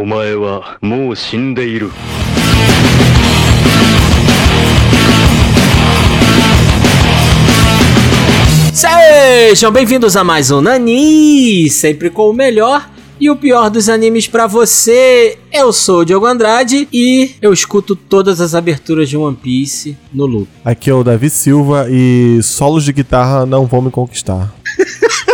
お前はもう死んでいる。 Sejam bem-vindos a mais um Nani, sempre com o melhor e o pior dos animes pra você. Eu sou o Diogo Andrade e eu escuto todas as aberturas de One Piece no loop. Aqui é o Davi Silva e solos de guitarra não vão me conquistar.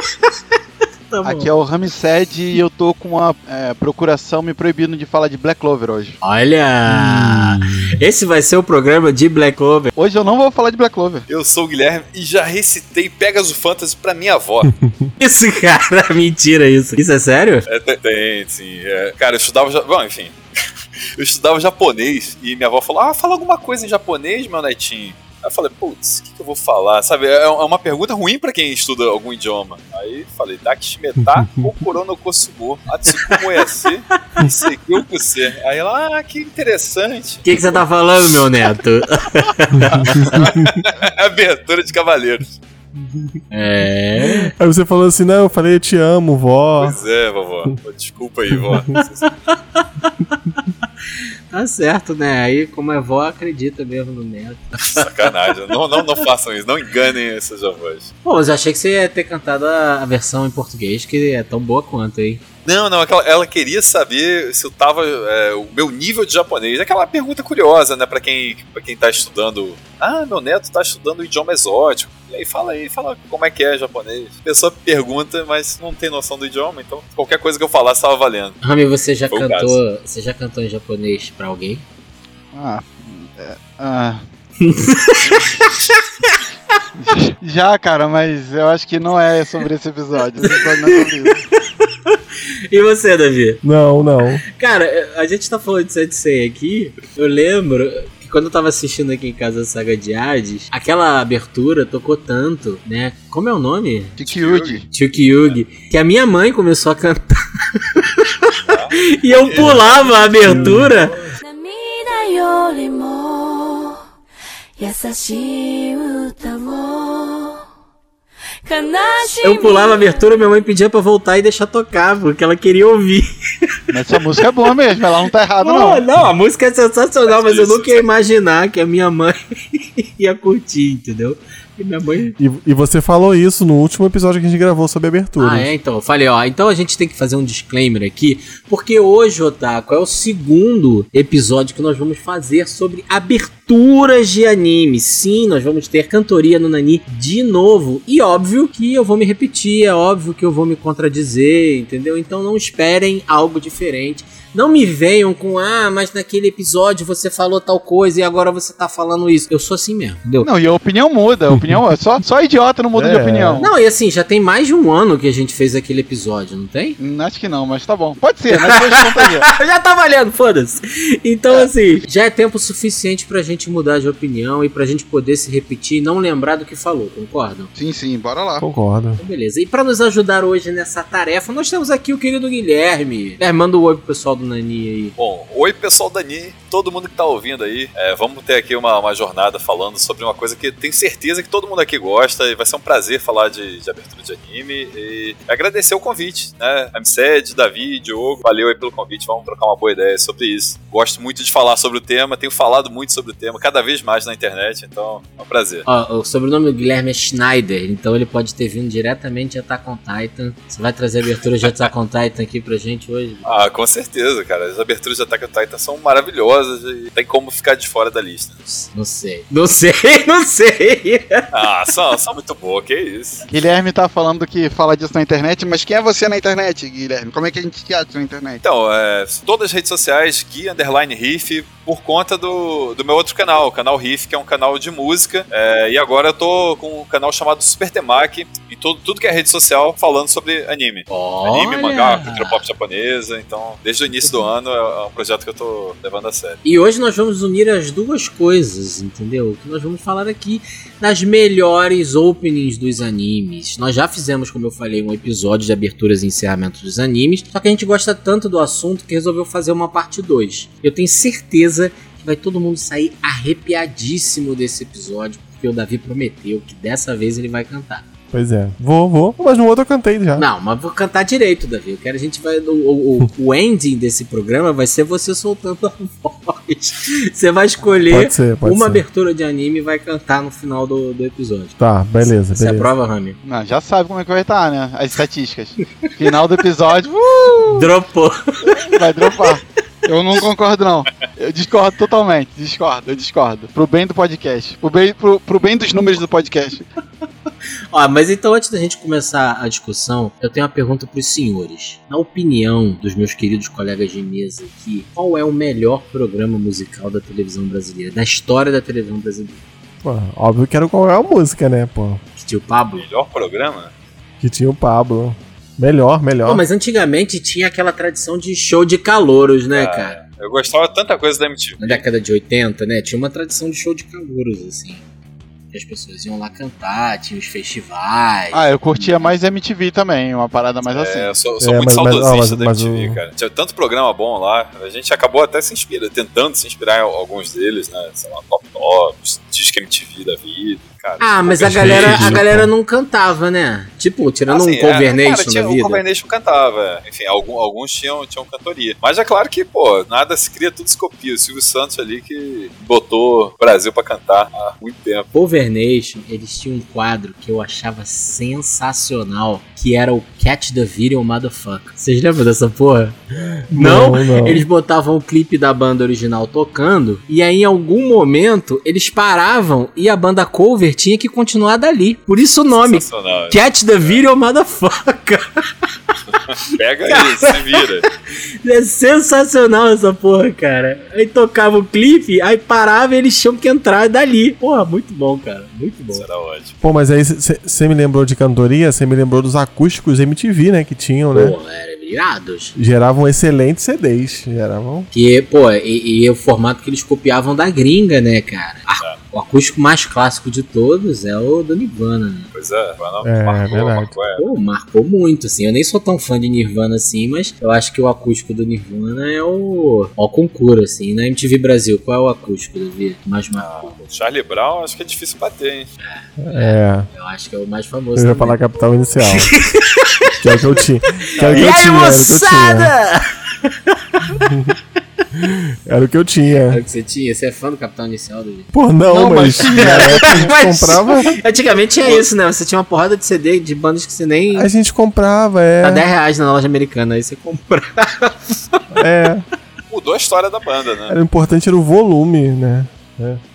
Tá bom. Aqui é o Ramsed e eu tô com a é, procuração me proibindo de falar de Black Clover hoje. Olha, esse vai ser o programa de Black Clover. Hoje eu não vou falar de Black Clover. Eu sou o Guilherme e já recitei Pegasus Fantasy pra minha avó. Isso, cara, mentira isso. Isso é sério? é, tem, sim. é. cara, eu estudava. ja- Bom, enfim. eu estudava japonês e minha avó falou: Ah, fala alguma coisa em japonês, meu netinho. Aí eu falei, putz, o que, que eu vou falar? Sabe, é é uma pergunta ruim pra quem estuda algum idioma. Aí falei, Dakishimeta Kokoro no Kosumo, Atsukumo Yase, Sekyu Kuse. Aí ela, ah, que interessante. O que, que você tá falando, meu neto? Abertura de Cavaleiros. É. Aí você falou assim, não, eu falei eu te amo, vó. Pois é, vovó. Desculpa aí, vó. Tá certo, né? Aí, como é vó, acredita mesmo no neto. Sacanagem. Não, não, não façam isso. Não enganem esses avós. Pô, mas eu achei que você ia ter cantado a a versão em português, que é tão boa quanto, hein? Não, não, aquela, ela queria saber se eu tava. é, o meu nível de japonês. Aquela pergunta curiosa, né, pra quem, pra quem tá estudando. Ah, meu neto tá estudando idioma exótico. E aí, fala aí, fala como é que é japonês. A pessoa pergunta, mas não tem noção do idioma, então qualquer coisa que eu falasse tava valendo. Rami, você já Foi cantou. Você já cantou em japonês pra alguém? Ah. é, ah. Já, cara, mas eu acho que não é sobre esse episódio. Esse episódio não é sobre isso. E você, Davi? Não, não. Cara, é, a gente tá falando de Sensei aqui. Eu lembro que quando eu tava assistindo aqui em casa a saga de Hades, aquela abertura tocou tanto, né? Como é o nome? Chikyugi. Chikyugi. Que a minha mãe começou a cantar. E eu pulava a abertura. Namida eu pulava a abertura, minha mãe pedia pra voltar e deixar tocar, porque ela queria ouvir. Mas essa música é boa mesmo, ela não tá errada, Pô, não. não, a música é sensacional, mas eu Isso. nunca ia imaginar que a minha mãe ia curtir, entendeu? E minha mãe. E, e você falou isso no último episódio que a gente gravou sobre abertura. Ah, é, então. Eu falei, ó. Então a gente tem que fazer um disclaimer aqui, porque hoje, Otaku, é o segundo episódio que nós vamos fazer sobre aberturas de anime. Sim, nós vamos ter cantoria no Nani de novo. E óbvio que eu vou me repetir, é óbvio que eu vou me contradizer, entendeu? Então não esperem algo diferente. Não me venham com, ah, mas naquele episódio você falou tal coisa e agora você tá falando isso. Eu sou assim mesmo, entendeu? Não, e a opinião muda. A opinião, só, só idiota não muda de É. opinião. Não, e assim, já tem mais de um ano que a gente fez aquele episódio, não tem? Hum, Acho que não, mas tá bom. Pode ser, aí. já tá valendo, foda-se. Então, assim, já é tempo suficiente pra gente mudar de opinião e pra gente poder se repetir e não lembrar do que falou, concordam? Sim, sim, bora lá. Concordo. Então, beleza. E pra nos ajudar hoje nessa tarefa, nós temos aqui o querido Guilherme. Guilherme, manda um oi pro pessoal do Nani aí. Bom, oi pessoal da Ni, todo mundo que tá ouvindo aí. É, vamos ter aqui uma, uma jornada falando sobre uma coisa que tenho certeza que todo mundo aqui gosta e vai ser um prazer falar de, de abertura de anime. E agradecer o convite, né? Amsed, Davi, Diogo, valeu aí pelo convite, vamos trocar uma boa ideia sobre isso. Gosto muito de falar sobre o tema, tenho falado muito sobre o tema, cada vez mais na internet, então é um prazer. Ó, o sobrenome do Guilherme é Schneider, então ele pode ter vindo diretamente de Attack on Titan. Você vai trazer a abertura de Attack on Titan aqui pra gente hoje? Ah, com certeza, cara. As aberturas de Attack on Titan são maravilhosas e tem como ficar de fora da lista. Não sei. Não sei, não sei. Ah, são, são muito boas, que isso. Guilherme tá falando que fala disso na internet, mas quem é você na internet, Guilherme? Como é que a gente te acha na internet? Então, é, todas as redes sociais, Gui Underline Riff, por conta do, do meu outro canal, o canal Riff, que é um canal de música. É, e agora eu tô com um canal chamado Super Temaki, e tudo, tudo que é rede social falando sobre anime. Anime, Olha! mangá, cultura pop japonesa. Então, desde o início do ano é é um projeto que eu tô levando a sério. E hoje nós vamos unir as duas coisas, entendeu? Que nós vamos falar aqui das melhores openings dos animes. Nós já fizemos, como eu falei, um episódio de aberturas e encerramentos dos animes, só que a gente gosta tanto do assunto que resolveu fazer uma parte 2. Eu tenho certeza que vai todo mundo sair arrepiadíssimo desse episódio, porque o Davi prometeu que dessa vez ele vai cantar. Pois é. Vou, vou. Mas no outro eu cantei já. Não, mas vou cantar direito, Davi. Eu quero a gente vai. O, o, o- ending desse programa vai ser você soltando a voz. Você vai escolher Pode ser, pode uma ser. abertura de anime e vai cantar no final do, do episódio. Tá, beleza, Você aprova, Rami? Não, já sabe como é que vai estar, né? As estatísticas. Final do episódio, uh, Dropou. vai dropar. Eu não concordo, não. Eu discordo totalmente. Discordo, eu discordo. Pro bem do podcast. Pro bem, pro, pro bem dos números do podcast. Ó, mas então antes da gente começar a discussão, eu tenho uma pergunta pros senhores. Na opinião dos meus queridos colegas de mesa aqui, qual é o melhor programa musical da televisão brasileira? Da história da televisão brasileira? Pô, óbvio que era qual é a música, né, pô? Que tinha o Pablo? Melhor programa? Que tinha o Pablo. Melhor, melhor. Pô, mas antigamente tinha aquela tradição de show de calouros, né, Ah, cara? Eu gostava tanta coisa da MTV. Na década de 80, né? Tinha uma tradição de show de calouros, assim. Que as pessoas iam lá cantar, tinha os festivais. Ah, eu curtia mais MTV também, uma parada mais assim. É, eu sou, sou É, muito mas- mas- saudosista mas- da mas MTV, o- cara. Tinha tanto programa bom lá. A gente acabou até se inspira, tentando se inspirar em alguns deles, né? Sei lá, Top Tops, Disque MTV da vida. Cara, Ah, mas a galera, a galera não cantava, né? Tipo, tirando Assim, um é, Cover cara, Nation tinha- da O vida. Cover Nation cantava, é. enfim, algum- alguns tinham, tinham cantoria. Mas é claro que, pô, nada se cria, tudo se copia. O Silvio Santos ali que botou o Brasil pra cantar há muito tempo. Cover Nation, eles tinham um quadro que eu achava sensacional, que era o Catch the Video Motherfucker. Vocês lembram dessa porra? Não? Não, não. Eles botavam o clipe da banda original tocando, e aí em algum momento eles paravam e a banda cover tinha que continuar dali. Por isso o nome. Sensacional. Catch the Video Motherfucker. Pega aí, se vira. É sensacional essa porra, cara. Aí tocava o clipe, aí parava e eles tinham que entrar dali. Porra, muito bom, cara. Muito bom. Isso era ótimo. Pô, mas aí você me lembrou de cantoria, você me lembrou dos acústicos MTV, né? Que tinham, né? Pô, era irados. Geravam excelentes CDs. Geravam. Que, pô, e, e o formato que eles copiavam da gringa, né, cara? A- O acústico mais clássico de todos é o do Nirvana, né? Pois é, não É, marcou, verdade. marcou, é. Pô, marcou muito, assim. Eu nem sou tão fã de Nirvana assim, mas eu acho que o acústico do Nirvana é o. Ó, o concurso, assim. Na MTV Brasil, qual é o acústico, Davi? que Mais marcou? Charlie Brown, acho que é difícil bater, hein? É. Eu acho que é o mais famoso. Eu ia também. falar capital inicial. que é o que eu tinha. Que era o que E eu aí, tinha. O que eu tinha. Era o que eu Era tinha. o que você tinha? Você é fã do Capitão Inicial, Davi? Pô, não, Não, mas. mas- na época a gente Mas- comprava. Antigamente tinha isso, né? Você tinha uma porrada de CD de bandas que você nem. A gente comprava, Tá é. 10 reais na loja americana, aí você compra. É. Mudou a história da banda, né? Era o importante era o volume, né?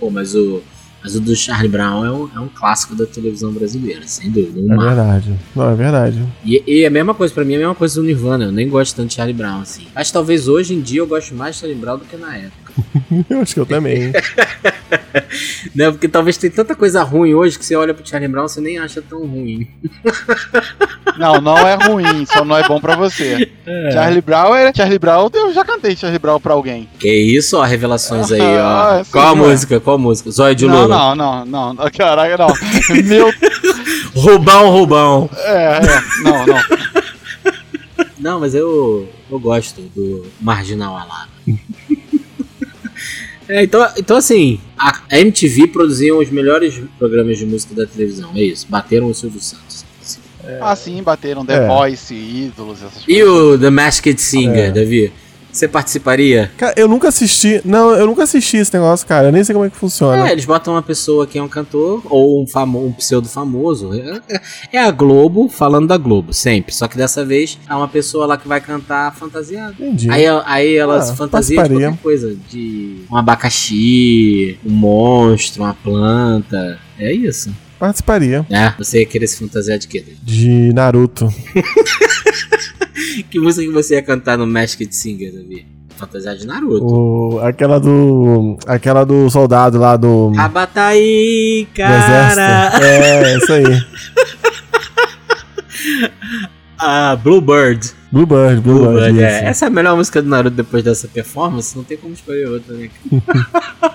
Pô, mas o, mas o do Charlie Brown é um, é um clássico da televisão brasileira, sem dúvida. Um É marco. verdade. Não, é verdade. E, e a mesma coisa, pra mim, é a mesma coisa do Nirvana. Eu nem gosto tanto de Charlie Brown, assim. Mas talvez hoje em dia eu goste mais de Charlie Brown do que na época. Eu acho que eu também. Né? Porque talvez tem tanta coisa ruim hoje que você olha pro Charlie Brown e você nem acha tão ruim. Não, não é ruim, só não é bom pra você. Charlie Brown era. Charlie Brown, eu já cantei Charlie Brown pra alguém. Que isso, ó, revelações aí, ó. Ah, sim, Qual a música? Qual a música? Zóio de não, Lula. não, não, não, não. Caraca, não. Meu. Roubão, roubão. É, é. Não, não. Não, mas eu, eu gosto do Marginal Alado. É, então, então, assim, a MTV produziam os melhores programas de música da televisão, é isso. Bateram o Silvio Santos. Ah, sim, bateram The É. Voice, ídolos, essas E coisas. o The Masked Singer, É. Davi? Você participaria? Cara, eu nunca assisti. Não, eu nunca assisti esse negócio, cara. Eu nem sei como é que funciona. É, eles botam uma pessoa que é um cantor ou um, famo, um pseudo famoso. É, é- é a Globo falando da Globo, sempre. Só que dessa vez é uma pessoa lá que vai cantar fantasiada. Entendi. Aí, aí ela Ah, se fantasia de qualquer coisa. De um abacaxi, um monstro, uma planta. É isso. Participaria. É, você ia querer se fantasiar de quê? De Naruto. Que música que você ia cantar no Masked Singer, Davi? Fantasiar de Naruto. O, aquela do. Aquela do soldado lá do. Abataí, do exército. cara! É, isso aí. Ah, Bluebird. Bluebird, Bluebird. Bluebird, é. Essa é a melhor música do Naruto depois dessa performance, não tem como escolher outra, né?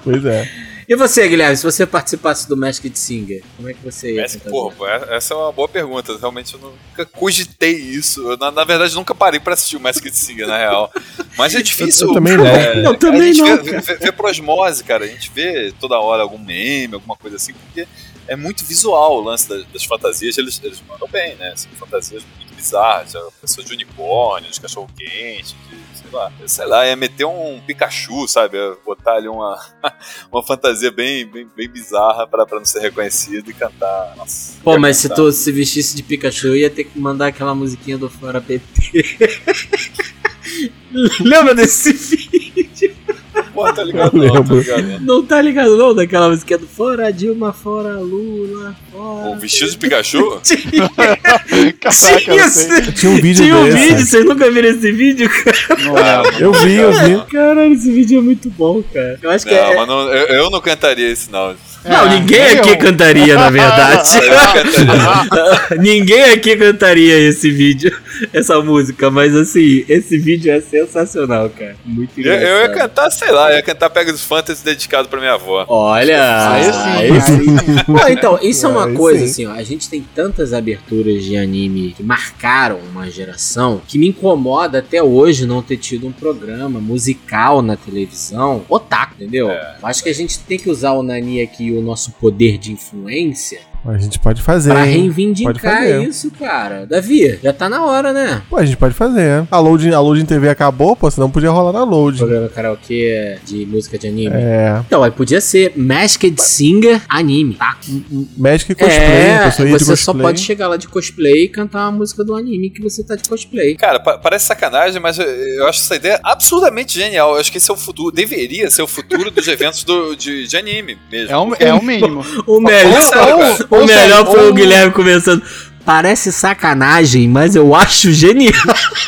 Pois é. E você, Guilherme, se você participasse do Masked Singer, como é que você ia Essa, tentar porra, pô, essa é uma boa pergunta. Realmente eu nunca cogitei isso. Eu, na, na verdade, nunca parei pra assistir o Masked Singer, na real. Mas é difícil. Eu também não. é, Eu também a gente não, Vê, cara. vê, vê por osmose, cara. A gente vê toda hora algum meme, alguma coisa assim, porque é muito visual o lance das, das fantasias. Eles, eles mandam bem, né? São fantasias muito bizarras. Pessoa de unicórnio, de cachorro-quente, de sei lá. Sei lá, ia meter um Pikachu, sabe? Ia botar ali uma, uma fantasia bem, bem, bem bizarra pra, pra não ser reconhecido e cantar. Nossa, Pô, mas se cantar. tu se vestisse de Pikachu, ia ter que mandar aquela musiquinha do Fora PT. Lembra desse vídeo? Pô, tá ligado? Não, tá ligado? Não tá ligado não? Daquela musiquinha do Fora Dilma, Fora Lula, Fora... O vestido de Pikachu? Caraca, Tinha, sei. Tinha um vídeo tinha um desse. vídeo, vocês nunca viram esse vídeo, cara? Não lembro. Eu vi, eu vi. Caralho, esse vídeo é muito bom, cara. Eu acho que Não, é... mas não, eu, eu não cantaria isso, não. Não, É, ninguém aqui eu. cantaria, na verdade. Ninguém aqui cantaria esse vídeo, essa música, mas assim, esse vídeo é sensacional, cara. Muito Eu, engraçado. eu ia cantar, sei lá, ia cantar Pegasus Fantasy dedicado pra minha avó. Olha, Aí sim, aí então, isso é uma Aí coisa, sim. assim, ó. A gente tem tantas aberturas de anime que marcaram uma geração que me incomoda até hoje não ter tido um programa musical na televisão otaku, entendeu? Eu acho que a gente tem que usar o Nani aqui o nosso poder de influência A gente pode fazer. pra reivindicar fazer. isso, cara. Davi, já tá na hora, né? Pô, a gente pode fazer. A loading, a loading TV acabou, pô, senão podia rolar na loading. Programa karaokê de música de anime. É. Então, aí podia ser Masked Singer Anime, tá? Magic cosplay, é, você só cosplay. pode chegar lá de cosplay e cantar uma música do anime que você tá de cosplay. Cara, pa- parece sacanagem, mas eu, eu acho essa ideia absurdamente genial. Eu acho que esse é o futuro, deveria ser o futuro dos eventos do, de, de anime mesmo. É um, é um mínimo. O melhor, sério, o melhor foi o Guilherme começando. Parece sacanagem, mas eu acho genial.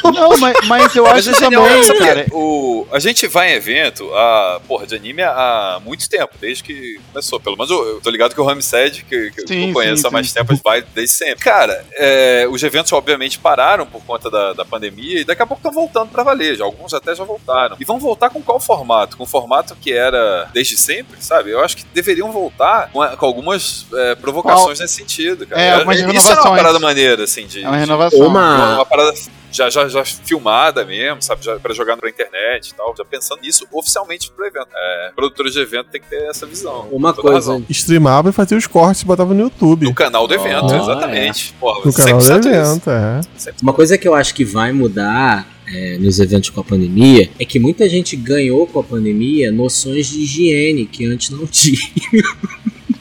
Não, mas, mas eu Mas acho é genial, também, por cara. o, a gente vai em evento, a, porra, de anime há muito tempo, desde que começou. Pelo menos eu, eu tô ligado que o Ramsed, que, que Sim, eu conheço sim, há mais sim. tempo, vai desde sempre. Cara, é, os eventos obviamente pararam por conta da, da pandemia e daqui a pouco estão voltando pra valer. Já, alguns até já voltaram. E vão voltar com qual formato? Com o formato que era desde sempre, sabe? Eu acho que deveriam voltar com, a- com algumas é, provocações nesse sentido, cara. É, algumas Isso é uma renovações. Parada maneira, assim, de, É uma renovação. Uma- uma, uma parada já, já, já filmada mesmo, sabe? Já, pra jogar pra internet e tal. Já pensando nisso oficialmente pro evento. É, produtores de evento tem que ter essa visão. Uma coisa. razão. Streamava e fazia os cortes e botava no YouTube. No canal do evento, Oh, exatamente. Porra, No canal do 100% isso. evento, é. Uma coisa que eu acho que vai mudar é, nos eventos com a pandemia é que muita gente ganhou com a pandemia noções de higiene que antes não tinha.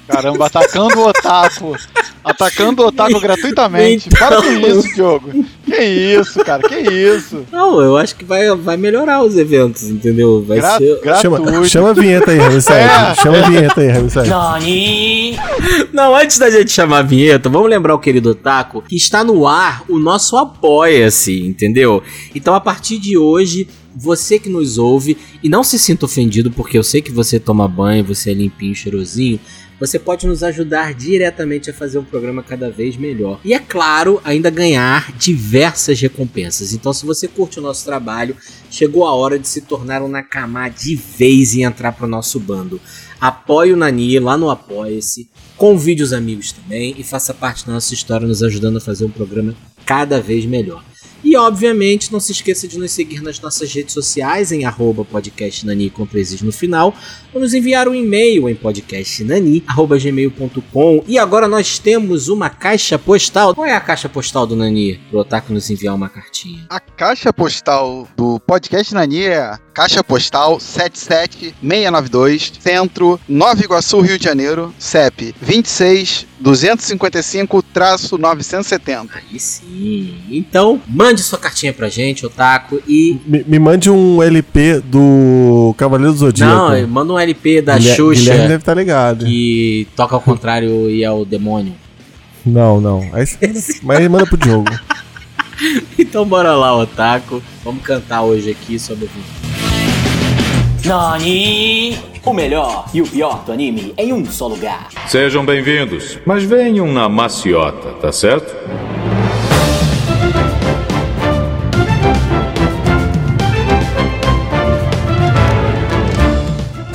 Caramba, atacando o otaku. Atacando o otaku gratuitamente. Então- Para com isso, Diogo. Que isso, cara, que isso. Não, eu acho que vai, vai melhorar os eventos, entendeu? Vai Gra ser. Chama, gratuito. chama a vinheta aí, Ramsay. É. Chama a vinheta aí, Ramsay. Não, antes da gente chamar a vinheta, vamos lembrar o querido Otaku que está no ar o nosso Apoia-se, entendeu? Então a partir de hoje, você que nos ouve, e não se sinta ofendido porque eu sei que você toma banho, você é limpinho, cheirosinho. Você pode nos ajudar diretamente a fazer um programa cada vez melhor. E é claro, ainda ganhar diversas recompensas. Então, se você curte o nosso trabalho, chegou a hora de se tornar um Nakama de vez e entrar pro nosso bando. Apoie o Nani lá no Apoia-se. Convide os amigos também e faça parte da nossa história, nos ajudando a fazer um programa cada vez melhor. E obviamente não se esqueça de nos seguir nas nossas redes sociais em arroba podcastnani com três no final ou nos enviar um e-mail em podcastnani.gmail.com E agora nós temos uma caixa postal. Qual é a caixa postal do Nani? Pro Otaku nos enviar uma cartinha. A caixa postal do podcast Nani é caixa postal 77692, Centro, Nova Iguaçu, Rio de Janeiro, CEP 26 255-970. Aí sim. Então, mande sua cartinha pra gente, Otaku, e. Me, me mande um LP do Cavaleiro do Zodíaco. Não, manda um LP da Guilher- Xuxa Guilherme deve estar ligado. que toca ao contrário e é o demônio. Não, não. Aí você- Mas manda pro Diogo. Então bora lá, Otaku. Vamos cantar hoje aqui sobre o Nani! O melhor e o pior do anime em um só lugar. Sejam bem-vindos, mas venham na maciota, tá certo?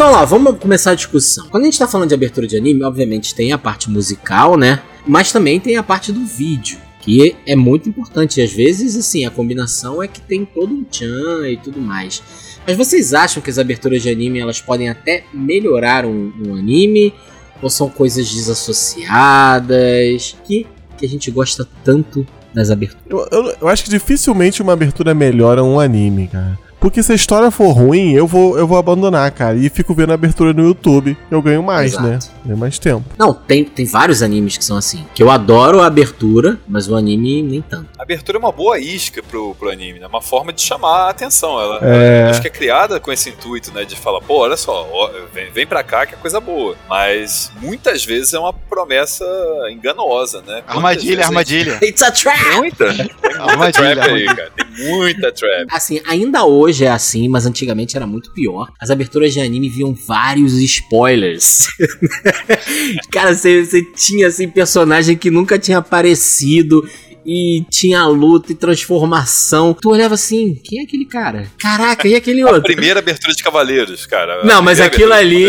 Então lá, vamos começar a discussão. Quando a gente tá falando de abertura de anime, obviamente tem a parte musical, né? Mas também tem a parte do vídeo. Que é muito importante. E às vezes, assim, a combinação é que tem todo um tchan e tudo mais. Mas vocês acham que as aberturas de anime elas podem até melhorar um, um anime? Ou são coisas desassociadas? Que, que a gente gosta tanto das aberturas? Eu, eu- eu acho que dificilmente uma abertura melhora um anime, cara. Porque se a história for ruim, eu vou, eu vou abandonar, cara. E fico vendo a abertura no YouTube. Eu ganho mais, Exato. né? Ganho mais tempo. Não, tem, tem vários animes que são assim. Que eu adoro a abertura, mas o anime nem tanto. A abertura é uma boa isca pro, pro anime, né? Uma forma de chamar a atenção. Ela, É. ela- acho que é criada com esse intuito, né? De falar, pô, olha só, ó, vem, vem pra cá que é coisa boa. Mas muitas vezes é uma promessa enganosa, né? Quantas Armadilha, a armadilha. It's a trap! gente- Muita. Tem muita Armadilha, trap aí, armadilha. cara. Tem muita trap. Assim, ainda hoje é assim, mas antigamente era muito pior. As aberturas de anime viam vários spoilers. Cara, você, você tinha assim personagem que nunca tinha aparecido e tinha luta e transformação. Tu olhava assim, quem é aquele cara? Caraca, e aquele outro? Primeira abertura de Cavaleiros, cara. A Não, mas aquilo ali,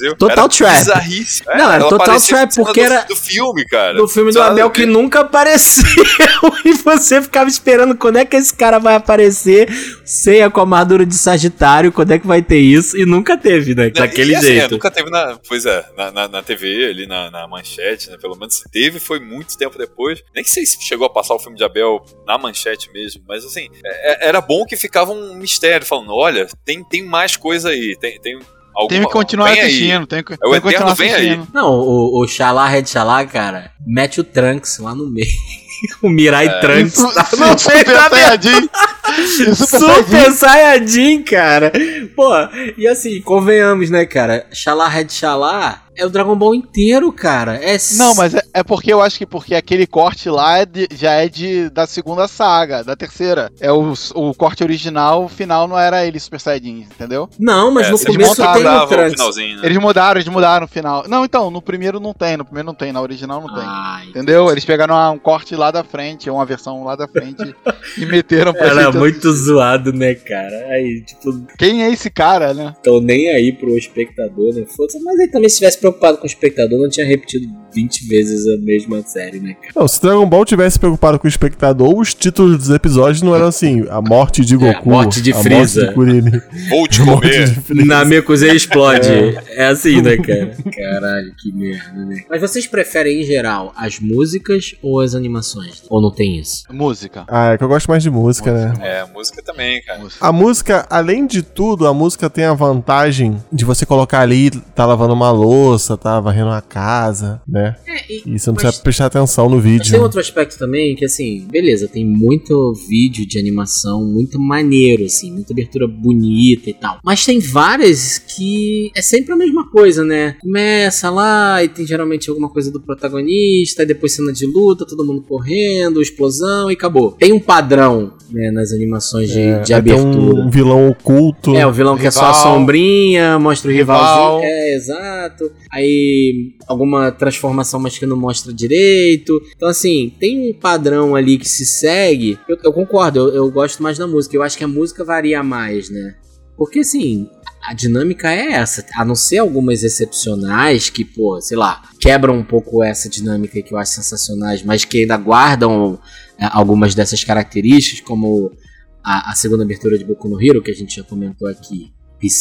do total trap. bizarríssimo. Não, era total trap, porque do- era- Do filme, cara. No filme do? Abel que nunca apareceu e você ficava esperando quando é que esse cara vai aparecer, ceia com a armadura de Sagitário, quando é que vai ter isso, e nunca teve, né? Daquele assim, jeito. Nunca teve na. Pois é, na, na, na TV, ali na, na manchete, né? Pelo menos se teve, foi muito tempo depois. Nem sei se chegou a passar o filme de Abel na manchete mesmo, mas assim, é- é- era bom que ficava um mistério, falando: olha, tem, tem mais coisa aí, tem. tem Alguma, Tem que continuar vem aí. assistindo. Tem que, É o tem que Eterno continuar vem aí. assistindo. Não, o, o Xalá Red Xalá, cara, mete o Trunks lá no meio. o Mirai É. Trunks Isso- tá no Super Saiyajin. É Super Saiyajin. Super Saiyajin, cara. Pô, e assim, convenhamos, né, cara? Xalá Red Xalá é o Dragon Ball inteiro, cara. É Não, mas é, é porque eu acho que porque aquele corte lá é de- já é de, da segunda saga, da terceira. É o, o corte original, o final não era ele Super Saiyajin, entendeu? Não, mas É, no começo tem o finalzinho, né? Eles mudaram, eles mudaram o final. Não, então, no primeiro não tem, no primeiro não tem, na original não tem. Ai, Entendeu? Eles pegaram uma- um corte lá da frente, uma versão lá da frente e meteram pra era gente muito zoado, né, cara? Aí, tipo, Quem é esse cara, né? tô nem aí pro espectador, né? Foda-se. Mas aí também, se tivesse preocupado com o espectador, não tinha repetido 20 vezes a mesma série, né, cara? Não, se Dragon Ball tivesse preocupado com o espectador, os títulos dos episódios não eram assim: a morte de É, a Goku, morte de a Freeza. morte de Kuririn, Vou te a comer. de Freeza. Na Mekuze explode. É. assim, né, cara? Caralho, que merda, né? Mas vocês preferem, em geral, as músicas ou as animações? Ou não tem isso? Música. Ah, é que eu gosto mais de música, né? É, música também, cara. Música. A música, além de tudo, a música tem a vantagem de você colocar ali, tá lavando uma louça, tá varrendo a casa, né? É, e, E você não precisa prestar atenção no vídeo. tem outro aspecto também que, assim, beleza, tem muito vídeo de animação, muito maneiro, assim, muita abertura bonita e tal. Mas tem várias que é sempre a mesma coisa, né? Começa lá e tem geralmente alguma coisa do protagonista, aí depois cena de luta, todo mundo correndo, explosão e acabou. Tem um padrão, né, nas animações de, É, de abertura. um vilão oculto. É, o vilão que é só a Rival. sombrinha, mostra o Rival. rivalzinho. É, exato. Aí alguma transformação, mas que não mostra direito. Então, assim, tem um padrão ali que se segue. Eu, eu concordo, eu, eu gosto mais da música. Eu acho que a música varia mais, né? Porque, assim, a dinâmica é essa. A não ser algumas excepcionais que, pô, sei lá, quebram um pouco essa dinâmica que eu acho sensacionais, mas que ainda guardam é, algumas dessas características, como a, a segunda abertura de Boku no Hero, que a gente já comentou aqui, Peace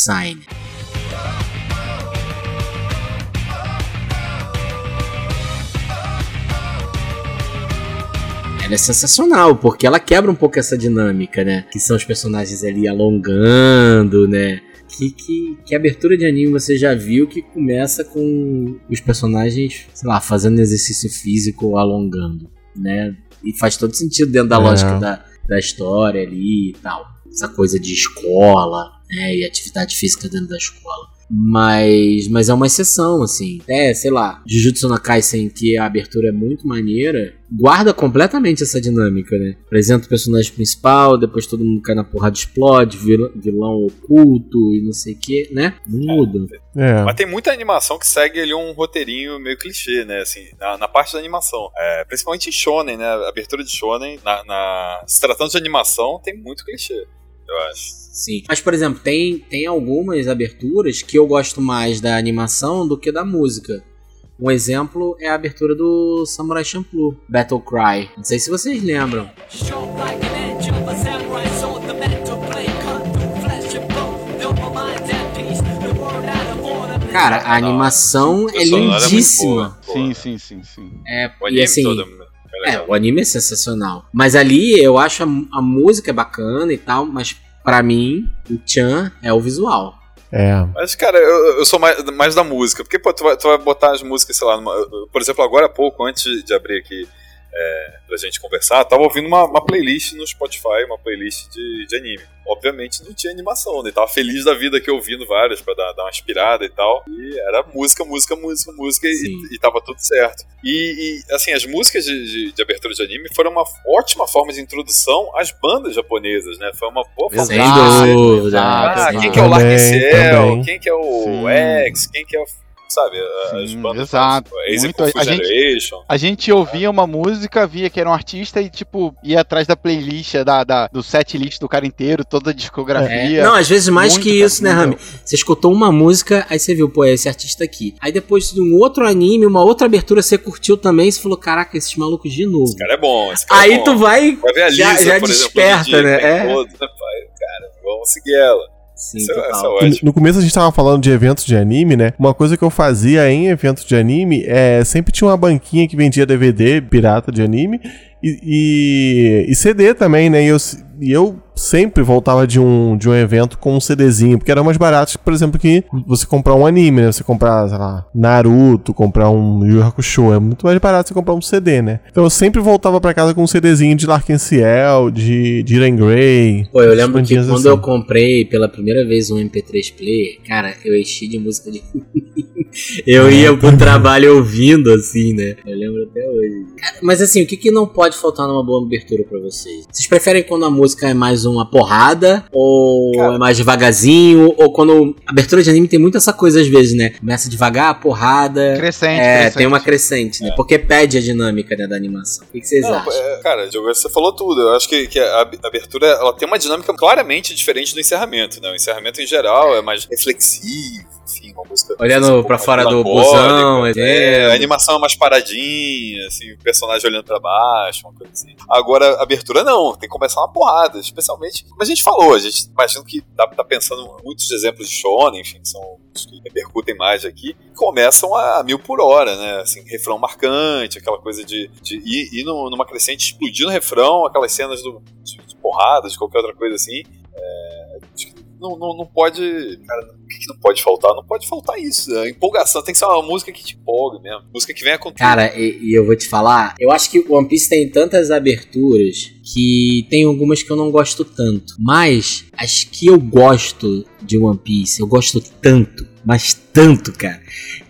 Ela é sensacional, porque ela quebra um pouco essa dinâmica, né? Que são os personagens ali alongando, né? Que, que, que abertura de anime você já viu que começa com os personagens, sei lá, fazendo exercício físico alongando, né? E faz todo sentido dentro da É. lógica da, da história ali e tal. Essa coisa de escola, né? E atividade física dentro da escola. Mas, mas é uma exceção, assim. É, sei lá, Jujutsu no Kaisen, que a abertura é muito maneira, guarda completamente essa dinâmica, né? Apresenta o personagem principal, depois todo mundo cai na porrada, explode, vilão, vilão oculto e não sei o que, né? Não muda. É. Mas tem muita animação que segue ali um roteirinho meio clichê, né? Assim, na, na parte da animação. É, principalmente em Shonen, né? A abertura de Shonen, na, na- se tratando de animação, tem muito clichê. Eu acho. Sim. Mas, por exemplo, tem, tem algumas aberturas que eu gosto mais da animação do que da música. Um exemplo é a abertura do Samurai Champloo, Battle Cry. Não sei se vocês lembram. Cara, a animação é é lindíssima. Sim, sim, sim, sim. É, O e assim, todo é é, o anime é sensacional. Mas ali eu acho a, a música bacana e tal, mas pra mim, o Chan é o visual. É. Mas, cara, eu, eu sou mais, mais da música. Porque, pô, tu vai, tu vai botar as músicas, sei lá, numa- por exemplo, agora há pouco, antes de abrir aqui é, pra gente conversar, tava ouvindo uma, uma playlist no Spotify, uma playlist de, de anime. Obviamente não tinha animação, né? Tava feliz da vida aqui ouvindo várias pra dar, dar uma inspirada e tal. E era música, música, música, música e, e tava tudo certo. E, e, assim, as músicas de, de, de abertura de anime foram uma ótima forma de introdução às bandas japonesas, né? Foi uma boa forma Sem dúvida. ah, quem que é o também. quem que é o Sim. X, quem que é o. Sabe, as Sim, bandas. exato. Easy Muito, a gente-. A gente ouvia uma música, via que era um artista e, tipo, ia atrás da playlist, da, da- do set list do cara inteiro, toda a É. discografia. Não, às vezes mais Muito, que isso, né. Rami? Você escutou uma música, aí você viu, pô, é esse artista aqui. Aí depois de um outro anime, uma outra abertura, você curtiu também, você falou, caraca, esses malucos de novo. Esse cara é bom. Esse cara é Aí bom. tu vai. Vai ver a já- Lisa, já por desperta, exemplo, né? DJ, É. todo, né, pai? Cara, vamos seguir ela. Sim, Isso, é- isso é total. ótimo. No começo a gente tava falando de eventos de anime, né? Uma coisa que eu fazia em eventos de anime é sempre tinha uma banquinha que vendia DVD pirata de anime e, e, e CD também, né? E eu, e eu sempre voltava de um, de um evento com um CDzinho, porque era mais barato, por exemplo, que você comprar um anime, né? Você comprar, sei lá, Naruto, comprar um Yu Hakusho, é muito mais barato você comprar um CD, né? Então eu sempre voltava pra casa com um CDzinho de Larkin Ciel, de, de Iron Grey. Pô, eu lembro que quando assim. eu comprei pela primeira vez um MP3 player, cara, eu enchi de música de. eu ia pro trabalho ouvindo, assim, né? Eu lembro até hoje. Cara, mas assim, o que, que não pode faltar numa boa abertura pra vocês? Vocês preferem quando a música é mais uma porrada? Ou Cara. é mais devagarzinho? Ou quando. A abertura de anime tem muito essa coisa às vezes, né? Começa devagar, porrada. Crescente, É, crescente. tem uma crescente, né? Porque pede a dinâmica né, da animação. O que, que vocês Não, acham? é, cara, Diogo, você falou tudo. Eu acho que, que a ab- abertura ela tem uma dinâmica claramente diferente do encerramento, né? O encerramento em geral é mais reflexivo, enfim, uma música. Olhando pouco pra fora do busão, É, entendo. a animação é mais paradinha, assim, o personagem olhando pra baixo, uma coisa assim. Agora, a abertura não, tem que começar uma porrada, especialmente. Como a gente falou, a gente imagina que tá, tá pensando em muitos exemplos de Shonen, enfim, que são os que repercutem mais aqui, começam a mil por hora, né? Assim, refrão marcante, aquela coisa de, de ir, ir num- numa crescente, explodir no refrão, aquelas cenas do, de, de porrada, de qualquer outra coisa assim. É, acho que não, não, não pode. Cara, o que, que não pode faltar? Não pode faltar isso. A empolgação tem que ser uma música que te empolgue mesmo. Música que venha com tudo. Cara, e, e eu vou te falar, eu acho que One Piece tem tantas aberturas que tem algumas que eu não gosto tanto. Mas as que eu gosto de One Piece, eu gosto tanto, mas tanto, cara,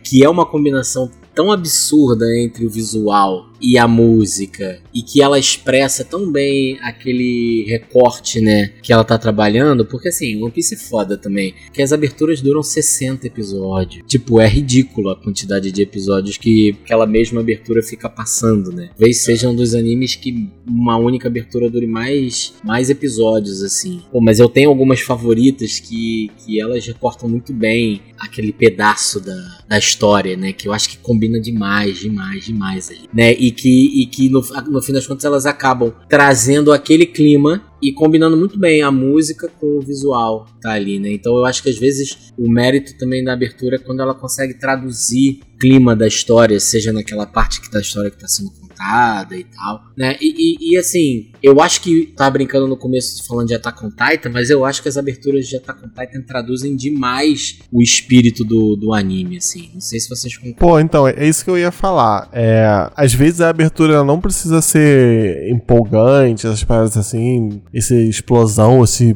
que é uma combinação tão absurda entre o visual e a música e que ela expressa tão bem aquele recorte, né, que ela tá trabalhando, porque assim, One Piece é foda também, que as aberturas duram 60 episódios. Tipo, é ridículo a quantidade de episódios que aquela mesma abertura fica passando, né? Talvez seja um dos animes que uma única abertura dure mais, mais episódios, assim. Pô, mas eu tenho algumas favoritas que, que elas recortam muito bem aquele pedaço da, da história, né? Que eu acho que combina demais, demais, demais ali, né? E que, e que no, no fim das contas elas acabam trazendo aquele clima e combinando muito bem a música com o visual tá ali, né? Então eu acho que às vezes o mérito também da abertura é quando ela consegue traduzir o clima da história, seja naquela parte que da história que está sendo contada e tal, né? E, e- e, assim, eu acho que tá brincando no começo falando de Attack on Titan, mas eu acho que as aberturas de Attack on Titan traduzem demais o espírito do, do anime, assim. Não sei se vocês concordam. Pô, então, é isso que eu ia falar. É, às vezes a abertura não precisa ser empolgante, essas paradas assim, essa explosão, esse,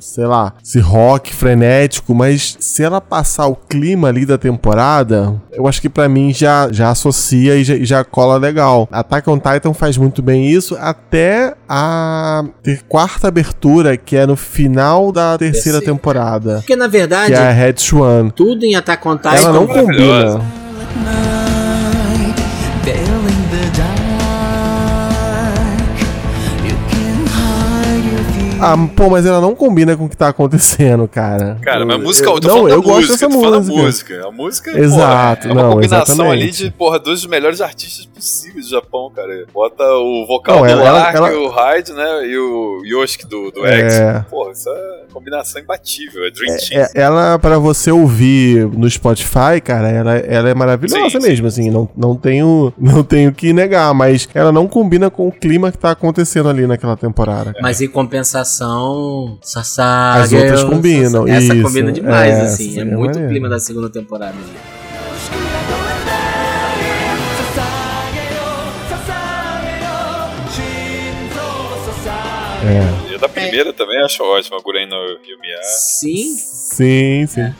sei lá, esse rock frenético, mas se ela passar o clima ali da temporada, eu acho que pra mim já, já associa e já, já cola legal. Attack on Titan faz muito bem isso, até a ter quarta abertura, que é no final da terceira Terceira. temporada, Porque na verdade, que é a Red Swan. tudo em Attack on Titan Ela não combina. Ah, pô, mas ela não combina com o que tá acontecendo, cara. Cara, mas a Eu- música, eu tô não, falando eu da gosto música, dessa música. música. A música, Exato, porra, é uma não, combinação exatamente. ali de, porra, dois dos melhores artistas possíveis do Japão, cara. Bota o vocal Não, do ela- ela- o Hyde, né, e o Yoshiki do, do É. X. Porra, isso é combinação imbatível, é Dream Team. É, ela, pra você ouvir no Spotify, cara, ela, ela é maravilhosa Sim, sim, mesmo, assim, não, não tenho não tenho que negar, mas ela não combina com o clima que tá acontecendo ali naquela temporada. cara. Mas em compensação, Sasage. As outras combinam, Essa isso, combina demais, é, assim. É é muito o maneiro. clima da segunda temporada. ali. É. E a da primeira também acho ótima, a Guren no Yumiya. Sim. Sim, sim.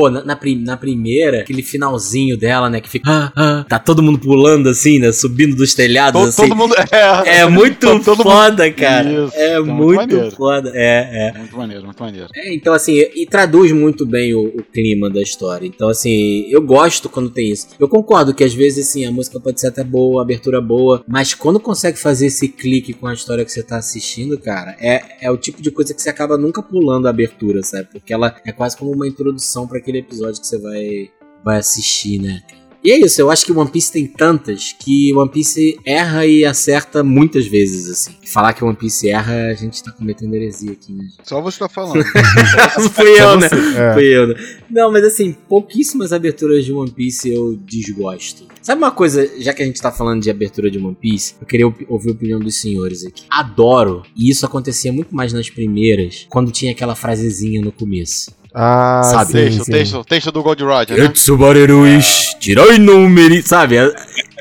Pô, na, na, prim- na primeira, aquele finalzinho dela, né? Que fica. ah, ah, tá todo mundo pulando assim, né? Subindo dos telhados, Todo, assim. todo mundo. É, É muito mundo- foda, cara. Isso, é tá muito muito foda. É, é. Muito maneiro, muito maneiro. É, então assim, e traduz muito bem o, o clima da história. Então assim, eu gosto quando tem isso. Eu concordo que às vezes assim, a música pode ser até boa, a abertura boa, mas quando consegue fazer esse clique com a história que você tá assistindo, cara, é, é o tipo de coisa que você acaba nunca pulando a abertura, sabe? Porque ela é quase como uma introdução pra aquele episódio que você vai vai assistir, né? E é isso, eu acho que One Piece tem tantas que One Piece erra e acerta muitas vezes, assim. Falar que One Piece erra, a gente tá cometendo heresia aqui, né? Só você tá falando. Fui eu, né? É. Fui eu, né? Não, mas assim, pouquíssimas aberturas de One Piece eu desgosto. Sabe uma coisa, já que a gente tá falando de abertura de One Piece, eu queria ouvir a opinião dos senhores aqui. Adoro, e isso acontecia muito mais nas primeiras, quando tinha aquela frasezinha no começo. Ah, Sabe, sim, texto, sim. texto, texto do Gold Roger, né? Tiroi numeri, sabe?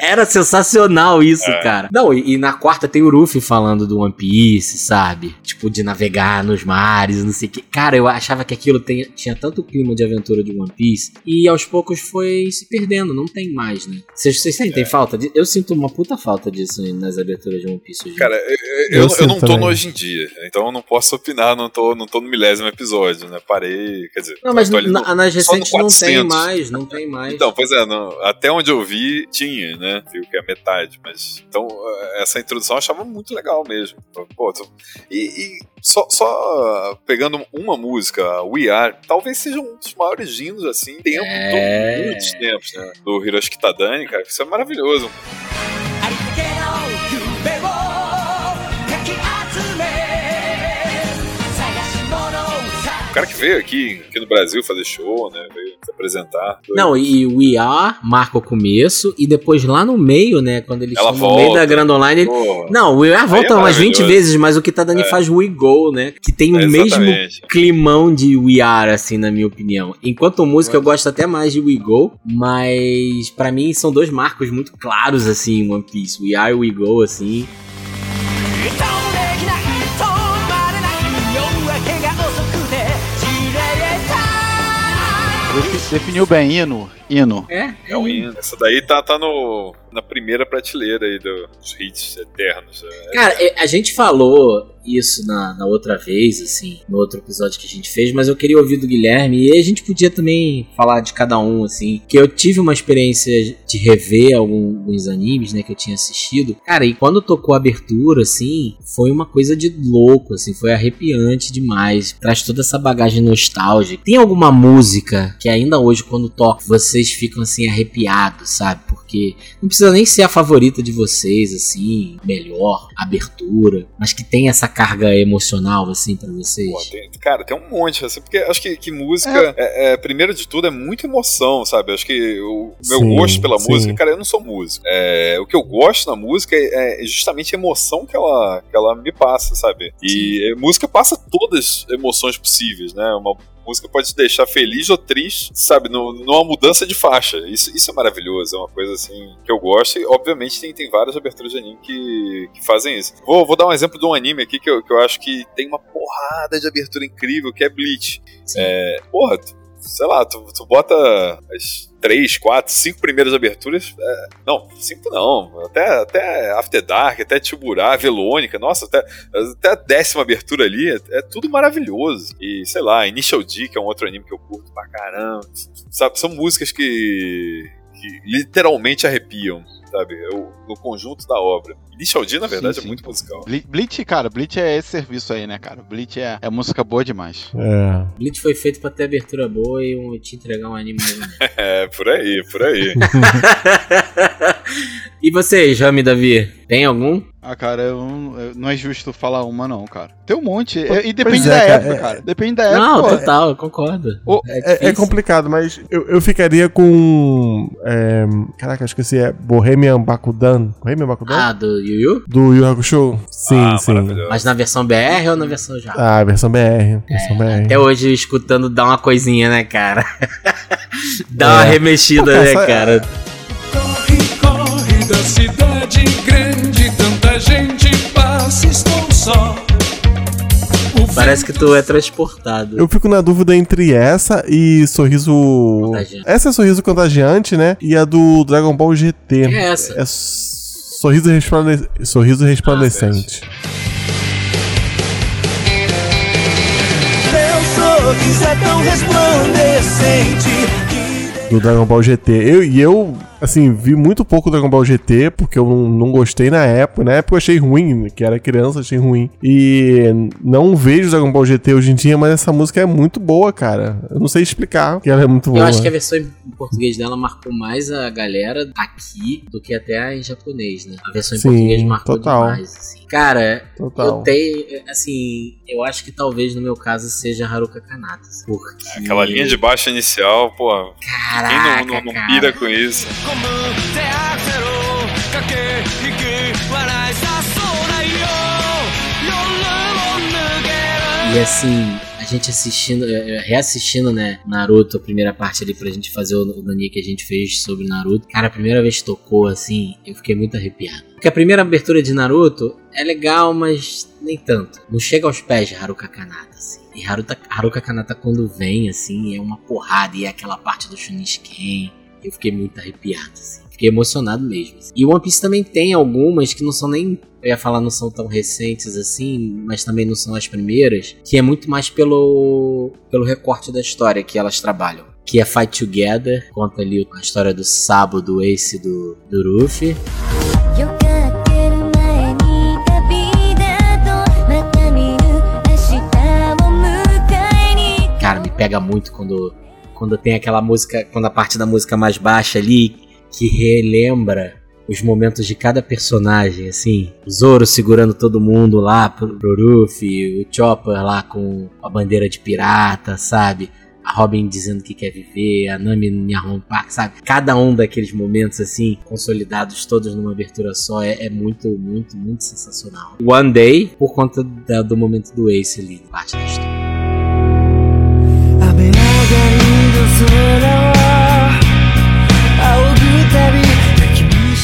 Era sensacional isso, É. cara. Não, e, e na quarta tem o Ruffy falando do One Piece, sabe? Tipo, de navegar nos mares, não sei o que. Cara, eu achava que aquilo tem- tinha tanto clima de aventura de One Piece e aos poucos foi se perdendo, não tem mais, né? Vocês, sentem falta? de- Eu sinto uma puta falta disso nas aberturas de One Piece hoje. Cara, eu, eu- Eu eu, não tô também. no hoje em dia, então eu não posso opinar, não tô, não tô no milésimo episódio, né? Parei, quer dizer, não, mas na- nas recentes não tem 400. mais, não tem mais. Então, pois é, não- até onde eu vi, tinha, né? Viu que é metade, mas. Então, eh, essa introdução eu achava muito legal mesmo. Pô, tô- e e só, só pegando uma música, We Are, talvez seja um dos maiores hinos, assim, tempo, É. muitos tempos, né? Do Hiroshi Kitadani, cara, isso é maravilhoso. O cara que veio aqui, aqui no Brasil fazer show, né? Veio se apresentar. Não, e o We Are marca o começo e depois lá no meio, né? Quando eles Ela estão no meio volta. da Grand Online. ele-. Não, o We Are volta é umas 20 maravilhoso. vezes, mas o Kitadani faz o We Go, né? Que tem o É, mesmo climão de We Are, assim, na minha opinião. Enquanto música, eu gosto até mais de We Go, mas pra mim são dois marcos muito claros, assim, One Piece. We Are e We Go, assim. Ricky Definiu bem, hino. Hino. É, É um hino. Essa daí tá, tá no, na primeira prateleira aí do- dos hits eternos. É, Cara, é, a gente falou isso na, na outra vez, assim, no outro episódio que a gente fez, mas eu queria ouvir do Guilherme e a gente podia também falar de cada um, assim, que eu tive uma experiência de rever alguns animes, né, que eu tinha assistido. Cara, e quando tocou a abertura, assim, foi uma coisa de louco, assim, foi arrepiante demais. Traz toda essa bagagem nostálgica. Tem alguma música que ainda hoje, quando toca, vocês ficam, assim, arrepiados, sabe? Porque não precisa nem ser a favorita de vocês, assim, melhor, abertura, mas que tem essa carga emocional, assim, pra vocês. Pô, tem- cara, tem um monte, assim, porque acho que, que música, é, é, primeiro de tudo, é muita emoção, sabe? Acho que o meu Sim, gosto pela sim. música, cara, eu não sou músico. É, o que eu gosto na música é, é justamente a emoção que ela, que ela me passa, sabe? E é, música passa todas as emoções possíveis, né? Uma música pode te deixar feliz ou triste, sabe? No, numa mudança de faixa. Isso, isso é maravilhoso, é uma coisa assim que eu gosto. E obviamente tem, tem várias aberturas de anime que, que fazem isso. Vou, vou dar um exemplo de um anime aqui que eu, que eu acho que tem uma porrada de abertura incrível, que é Bleach. Sim. É, porra, sei lá, tu, tu bota as três, quatro, cinco primeiras aberturas. é, não, cinco não. Até, até After Dark, até Tiburá, Velônica, nossa, até, até a décima abertura ali, é, é tudo maravilhoso. E sei lá, Initial D, que é um outro anime que eu curto pra caramba. Sabe, são músicas que. que literalmente arrepiam, sabe? É o, no conjunto da obra. Initial D, na verdade, Sim, é sim. muito musical. Ble- Bleach, cara, Bleach é esse serviço aí, né, cara? Bleach é, é música boa demais. É. Bleach foi feito pra ter abertura boa e um- te entregar um anime menos. É, por aí, por aí. E você, Jami Davi, tem algum? Ah, cara, eu não, eu- não é justo falar uma, não, cara. Tem um monte. É- E depende é, da cara, época, é- cara. Depende da época. Não, pô. total, eu concordo. Ô, É, é difícil. complicado, mas eu, eu ficaria com. é, caraca, eu esqueci. É Bohemian Bakudan. Bohemian Bakudan? Ah, do Yu Yu? Do Yu Hakusho? Sim, ah, sim. Mas na versão BR ou na versão já? Ah, versão BR. Versão BR. Até hoje escutando dá uma coisinha, né, cara? dá uma É. remexida, Pô, né, cara, cara? Corre, corre da cidade grande, Parece que tu é transportado. Eu fico na dúvida entre essa e Sorriso. Contagiante. Essa é Sorriso Contagiante, né? E a do Dragon Ball GT. Que é essa? É Sorriso, Resplande... Sorriso Resplandecente. do Dragon Ball GT. Eu, e eu, assim, vi muito pouco Dragon Ball GT, porque eu não, não gostei na época. Na época eu achei ruim, que era criança, achei ruim. E não vejo Dragon Ball GT hoje em dia, mas essa música é muito boa, cara. Eu não sei explicar que ela é muito boa. Eu acho que a versão em português dela marcou mais a galera aqui do que até a em japonês, né? A versão em Sim, português marcou total. demais, assim. Cara, Total. eu tenho, assim, eu acho que talvez no meu caso seja Haruka Kanata. assim, Porque... Aquela linha de baixo inicial, pô, quem Caraca, não, não, não cara. pira com isso? E assim, a gente assistindo, eh, eh, reassistindo, né, Naruto, a primeira parte ali pra gente fazer o, Nani que a gente fez sobre Naruto. Cara, a primeira vez que tocou, assim, eu fiquei muito arrepiado. Porque a primeira abertura de Naruto é legal, mas nem tanto. Não chega aos pés de Haruka Kanata, assim. E Haruta, Haruka Kanata quando vem, assim, é uma porrada. E é aquela parte do Shunisken. Eu fiquei muito arrepiado, assim. Fiquei emocionado mesmo. Assim. E One Piece também tem algumas que não são nem. Eu ia falar, não são tão recentes assim, mas também não são as primeiras. Que é muito mais pelo, pelo recorte da história que elas trabalham. Que é Fight Together, conta ali a história do Sabo, do Ace do, do Ruffy. Cara, me pega muito quando quando tem aquela música, quando a parte da música mais baixa ali, que relembra os momentos de cada personagem, assim. O Zoro segurando todo mundo lá pro, pro Ruffy, o Chopper lá com a bandeira de pirata, sabe? A Robin dizendo que quer viver, a Nami no Nihon Park, sabe? Cada um daqueles momentos, assim, consolidados todos numa abertura só, é, é muito, muito, muito sensacional. One Day, por conta da- do momento do Ace ali, parte da história.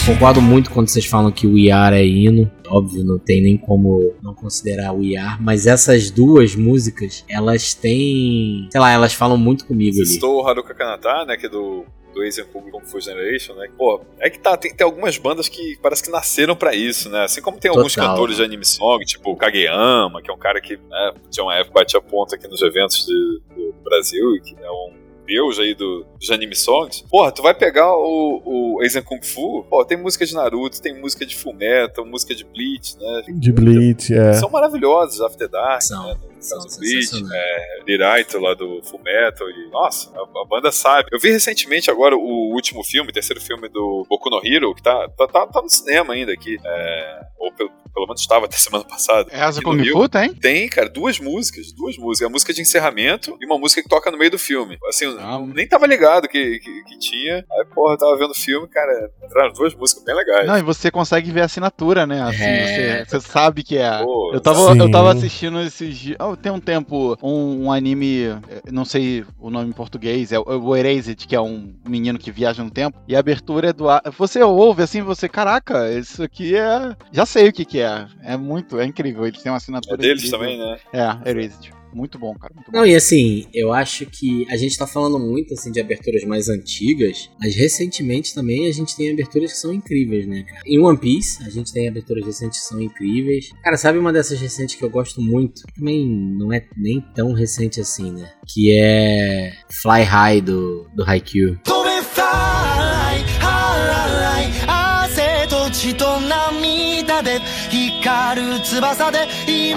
Concordo muito quando vocês falam que o IAR é hino. Óbvio, não tem nem como não considerar o IAR. Mas essas duas músicas, elas têm. Sei lá, elas falam muito comigo ali. citou o Haruka Kanata, né, que é do, do Asian Kung Kung Fu Generation, né? Pô, é que tá, tem, tem algumas bandas que parece que nasceram pra isso, né? Assim como tem alguns Total. cantores de anime song, tipo o Kageyama, que é um cara que né, tinha uma época batia ponta aqui nos eventos de- do, do Brasil e que é um deus aí do, dos anime songs. Porra, tu vai pegar o, o Asian Kung Fu, pô, tem música de Naruto, tem música de Fullmetal, música de Bleach, né? De Bleach, é. São maravilhosos, After Dark, São, né? Caso Bleach, é, Liraito lá do Fullmetal e, nossa, a, a banda sabe. Eu vi recentemente agora o último filme, o terceiro filme do Boku no Hero, que tá, tá, tá, tá no cinema ainda aqui, é, ou pelo, pelo menos estava até semana passada. É Asa Kung. Fu, tem? Tem, cara, duas músicas, duas músicas. A música de encerramento e uma música que toca no meio do filme. Assim, eu Ah. nem tava ligado que, que, que tinha. Aí, porra, eu tava vendo o filme, cara, entraram duas músicas bem legais. Não, e você consegue ver a assinatura, né? Assim, É, você, você sabe que é. Pô, Eu tava, Sim. eu tava assistindo esses dias. Oh, tem um tempo um, um anime, eh, não sei o nome em português, é o- o Erased, que é um menino que viaja no tempo. E a abertura é do. Você ouve assim, você, caraca, isso aqui é. Já sei o que que é. É muito, é incrível. Eles têm uma é assinatura. deles incrível. também, né? É, Erased. Muito bom, cara. Muito bom. Não, e assim, eu acho que a gente tá falando muito assim de aberturas mais antigas, mas recentemente também a gente tem aberturas que são incríveis, né, cara? Em One Piece, a gente tem aberturas recentes que são incríveis. Cara, sabe uma dessas recentes que eu gosto muito? Também não é nem tão recente assim, né? Que é Fly High do, do Haikyuu.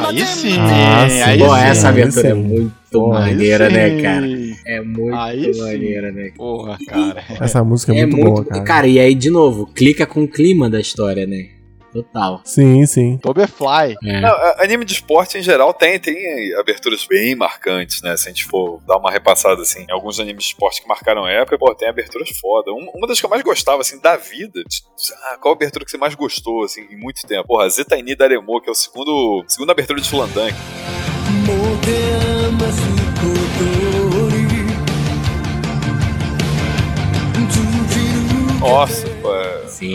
Aí sim, Ah, sim. aí Pô, sim. essa abertura é muito Pô, maneira, né, cara? É muito Aí sim. maneira, né? Porra, cara. Essa música é, muito, boa, cara. e aí, de novo, clica com o clima da história, né? Total. Sim, sim. Toberfly. É. Não, a- anime de esporte em geral tem, tem aberturas bem marcantes, né? Se a gente for dar uma repassada assim, em alguns animes de esporte que marcaram a época, pô, tem aberturas foda. Um- uma das que eu mais gostava, assim, da vida. de- ah, qual abertura que você mais gostou, assim, em muito tempo? Porra, Zetaini Daremo, que é o segundo. Segunda abertura de Slandank. Nossa, é- Sim.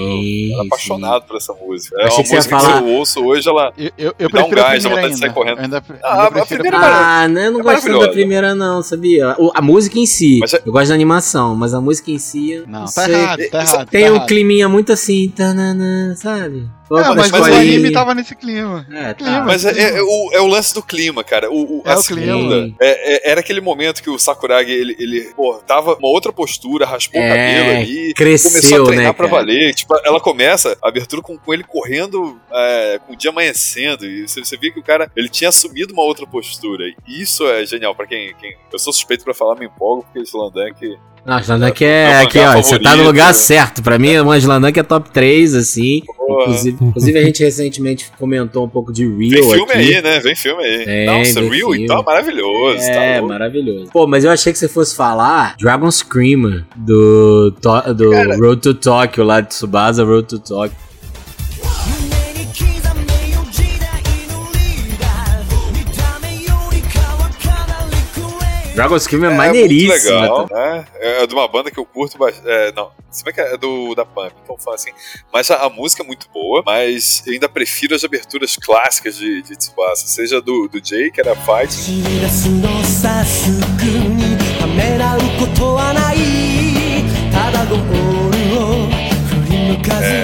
eu era sim. apaixonado por essa música. É Achei uma música falar- que eu ouço hoje, ela. Eu, eu, eu Me dá um prefiro a gás, dá primeira vontade de sair ainda. correndo. Eu ainda, Ah, ainda a prefiro primeira Ah, né? Eu não É gosto da primeira, não, sabia? O- a música em si. Mas é- Eu gosto da animação, mas a música em si. eu Não, tá sei. errado, tá errado. Tem tá um errado. climinha muito assim, tananã, sabe? É, mas, mas o anime tava nesse clima. É, tá. clima. Mas é, é o, é o lance do clima, cara. O, o- É a o segunda clima. é- é- era aquele momento que o Sakuragi, ele, ele pô, tava uma outra postura, raspou É, o cabelo ali, cresceu, começou né, pra cara? valer. Tipo, ela começa a abertura com, com ele correndo é, com o dia amanhecendo. E você, você vê que o cara, ele tinha assumido uma outra postura. E isso é genial pra quem, quem... Eu sou suspeito pra falar, me empolgo, porque esse Landank... Não, Slandank é aqui, mangá ó. Você tá no favorito. lugar certo. Pra mim, o Slandank é top 3, assim. Inclusive, inclusive, a gente recentemente comentou um pouco de Vem Real filme aqui. aí, né? Vem filme aí. Tem, Nossa, vem Real, filme. então é maravilhoso. tá É, louco. maravilhoso. Pô, mas eu achei que você fosse falar Dragon Screamer do, do Road to Tokyo lá de Tsubasa, Road to Tokyo. Dragon Screamer é, É maneiríssimo. muito legal, tá? né? É de uma banda que eu curto bastante. É, não, se bem que é do da Pump, então fala assim. Mas a, a música é muito boa, mas eu ainda prefiro as aberturas clássicas de, de Tsubasa. Seja do, do Jay, que era Fight, シラスのさすくにためらうことはないただゴールを振り向かず、 é,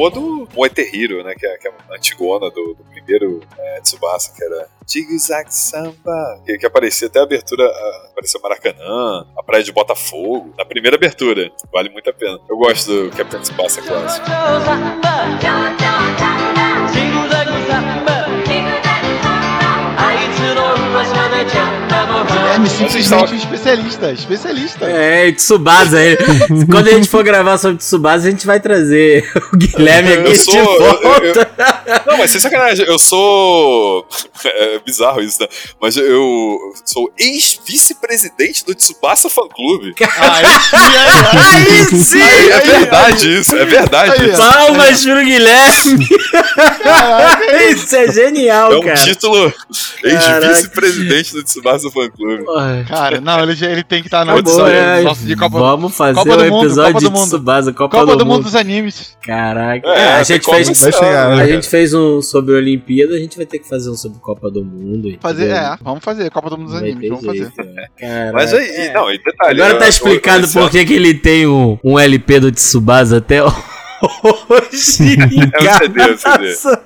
ou do Moetehiro, né? Que é, que é a antigona do, do primeiro é, Tsubasa, que era Zig-Zag Samba, que, que aparecia até a abertura, a- apareceu Maracanã, a Praia de Botafogo, na primeira abertura. Vale muito a pena. Eu gosto do Capitão Tsubasa clássico. Guilherme simplesmente um especialista. Especialista. É, Tsubasa. ele- Quando a gente for gravar sobre Tsubasa, a gente vai trazer o Guilherme aqui Eu de sou- eu- volta. Não, mas sem sacanagem, eu sou. É bizarro isso, né? Mas eu sou ex-vice-presidente do Tsubasa Fan Clube. Aí sim! É verdade isso, é verdade Aí, isso. Palmas pro Guilherme! Isso é genial, É um cara. título Caraca. ex-vice-presidente do Tsubasa Fan Clube. Cara, não, ele, ele tem que estar no acabou, episódio né? nosso de Copa, Vamos fazer Copa um do Mundo, episódio Copa do de Mundo. Tsubasa, Copa, Copa do, do Mundo Mundo. dos Animes. Caraca. É, É, a gente fez. Chegar, né, A gente fez um sobre a Olimpíada, a gente vai ter que fazer um sobre Copa do Mundo. Fazer, entendeu? é, vamos fazer. Copa do Mundo dos vai Animes, vamos fazer. jeito, né? Caraca. Mas aí, É. não, e detalhe. Agora tá explicado por que, que ele tem um, um LP do Tsubasa até hoje. É um CD, é um CD.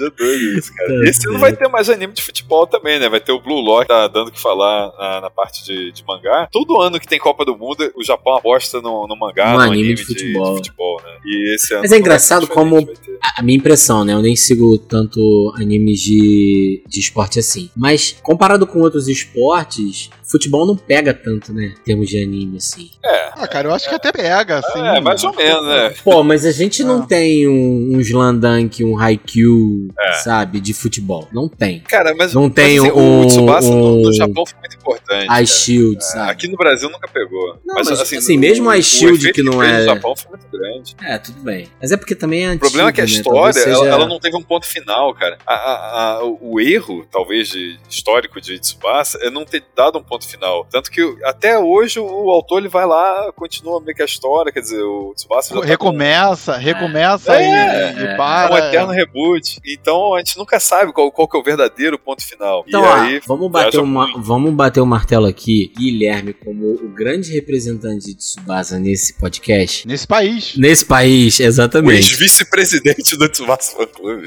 É doido isso, cara. Tá Esse ano vai ter mais anime de futebol também, né? Vai ter o Blue Lock, tá dando o que falar na, na parte de, de mangá. Todo ano que tem Copa do Mundo, o Japão aposta no, no mangá, No no, anime anime de de futebol. futebol, né? E esse ano Mas é engraçado como-. A minha impressão, né? Eu nem sigo tanto animes de, de esporte assim. Mas comparado com outros esportes, futebol não pega tanto, né? Em termos de anime, assim. Ah, cara, eu acho que até pega, assim. É, mais ou menos, né? Pô, mas a gente não Ah. tem um, um Slandank, um Haikyuu, É. sabe? De futebol. Não tem. Cara, mas, Não tem mas, assim, um- o Tsubasa no, no um- Japão foi muito importante. Ice cara. Shield, É, sabe? Aqui no Brasil nunca pegou. Não, mas, assim, no- mesmo o Ice Shield, que não é- No Japão foi muito grande. É, tudo bem. Mas é porque também é O antigo, problema é que a né? história, Talvez ela, seja- ela não teve um ponto final, cara. A- a- a- o erro, talvez, de histórico de Tsubasa é não ter dado um ponto final. Tanto que até hoje o autor ele vai lá, continua meio que a história, quer dizer, o Tsubasa já tá com- Recomeça, recomeça É, e, e é. para. É um eterno reboot. Então a gente nunca sabe qual, qual que é o verdadeiro ponto final. Então, e ó, aí, vamos, bater uma, vamos bater o martelo aqui. Guilherme, como o grande representante de Tsubasa nesse podcast. Nesse país. Nesse país, o exatamente. ex-vice-presidente do Tsubasa Fan Club.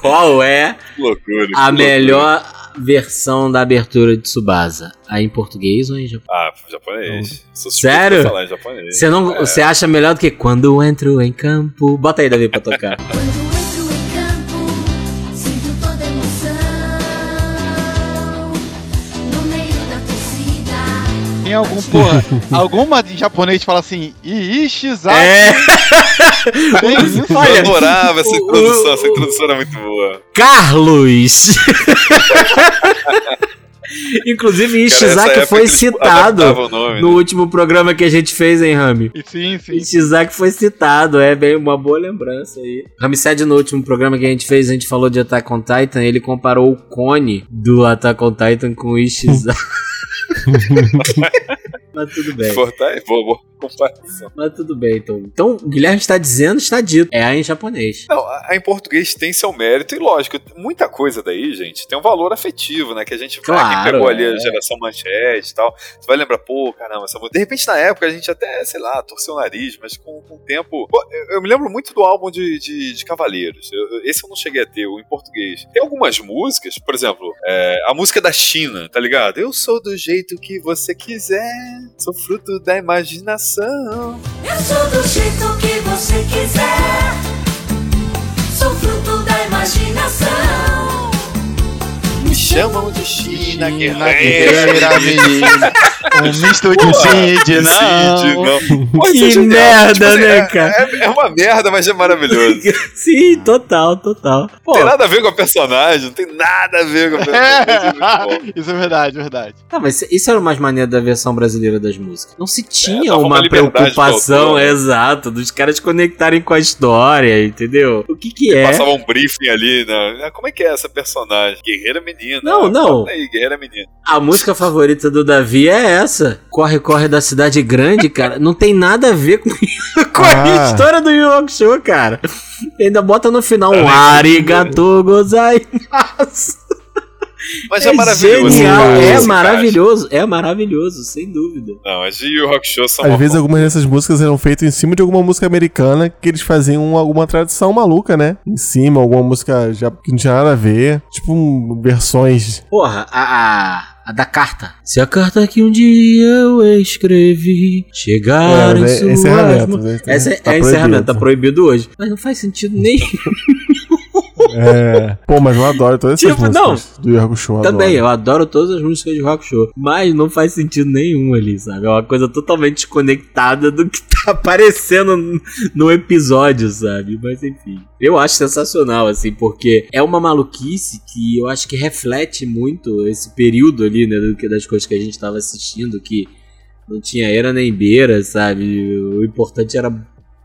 Qual é loucura. a loucura. melhor versão da abertura de Tsubasa? Aí em português ou em japonês? Ah, japonês. Sério? falar em japonês. Você não, É. você acha melhor do que quando entro em campo? Bota aí, Davi, pra tocar. Quando entro em campo, sinto toda emoção. No meio da torcida. Tem algum, porra, alguma em japonês fala assim, Ishizaki. É? Eu adorava essa introdução, essa introdução era muito boa. Carlos! Inclusive, Ishizaki foi citado nome, no né? último programa que a gente fez, hein, Rami? Sim, sim. Ishizaki foi citado, é bem uma boa lembrança aí. Ramsed, no último programa que a gente fez, a gente falou de Attack on Titan, ele comparou o cone do Attack on Titan com o Ishizaki. Mas tudo bem. Fortai, boa, comparação. Mas tudo bem, então. Então, o Guilherme está dizendo, está dito. É a em japonês. Não, a, em português tem seu mérito e lógico, muita coisa daí, gente, tem um valor afetivo, né? Que a gente Claro, quem pegou ali é. a geração manchete e tal. Você vai lembrar, pô, caramba, essa música. De repente, na época, a gente até, sei lá, torceu o nariz, mas com, com o tempo. Pô, eu, eu me lembro muito do álbum de, de, de Cavaleiros. Eu- esse eu não cheguei a ter, o em português. Tem algumas músicas, por exemplo, é, a música da China, tá ligado? Eu sou do jeito que você quiser, sou fruto da imaginação. Eu sou do jeito que você chamam de China, Na guerreira. guerreira, menina. Um misto de Cid, não. Que isso é genial. merda, né, é- cara? É, é uma merda, mas é maravilhoso. Sim, total, total. Pô, Não tem nada a ver com a personagem, não tem nada a ver com a personagem. é. Isso é verdade, verdade. Tá, mas isso era o mais maneiro da versão brasileira das músicas. Não se tinha dava uma preocupação, né? exato, dos caras conectarem com a história, entendeu? O que que é? Passava um briefing ali, né? Como é que é essa personagem? Guerreira menina. Não, não. Aí, guerreira menina. A música favorita do Davi é essa. Corre, corre da cidade grande, cara. Não tem nada a ver com, com a Ah. história do Yu Hakusho, cara. E ainda bota no final um arigato gozaimasu. Mas é, maravilhoso. genial, é maravilhoso, é maravilhoso, sem dúvida. Não, as de Yu Yu Hakusho são Às vezes forma- algumas dessas músicas eram feitas em cima de alguma música americana que eles faziam alguma tradição maluca, né? Em cima, alguma música já que não tinha nada a ver. Tipo, um, versões. Porra, a, a, a da carta. Se a carta que um dia eu escrevi chegar É, em mas é suas encerramento, mãos- né? Essa é, Tá é encerramento, tá proibido hoje. Mas não faz sentido nem. É. Pô, mas eu adoro todas essas Tipo, músicas do Yorgo Show. Também, eu adoro todas as músicas de rock show. Mas não faz sentido nenhum ali, sabe? É uma coisa totalmente desconectada do que tá aparecendo no- no episódio, sabe? Mas enfim. Eu acho sensacional, assim, porque é uma maluquice que eu acho que reflete muito esse período ali, né? do que- Das coisas que a gente tava assistindo, que não tinha era nem beira, sabe? O importante era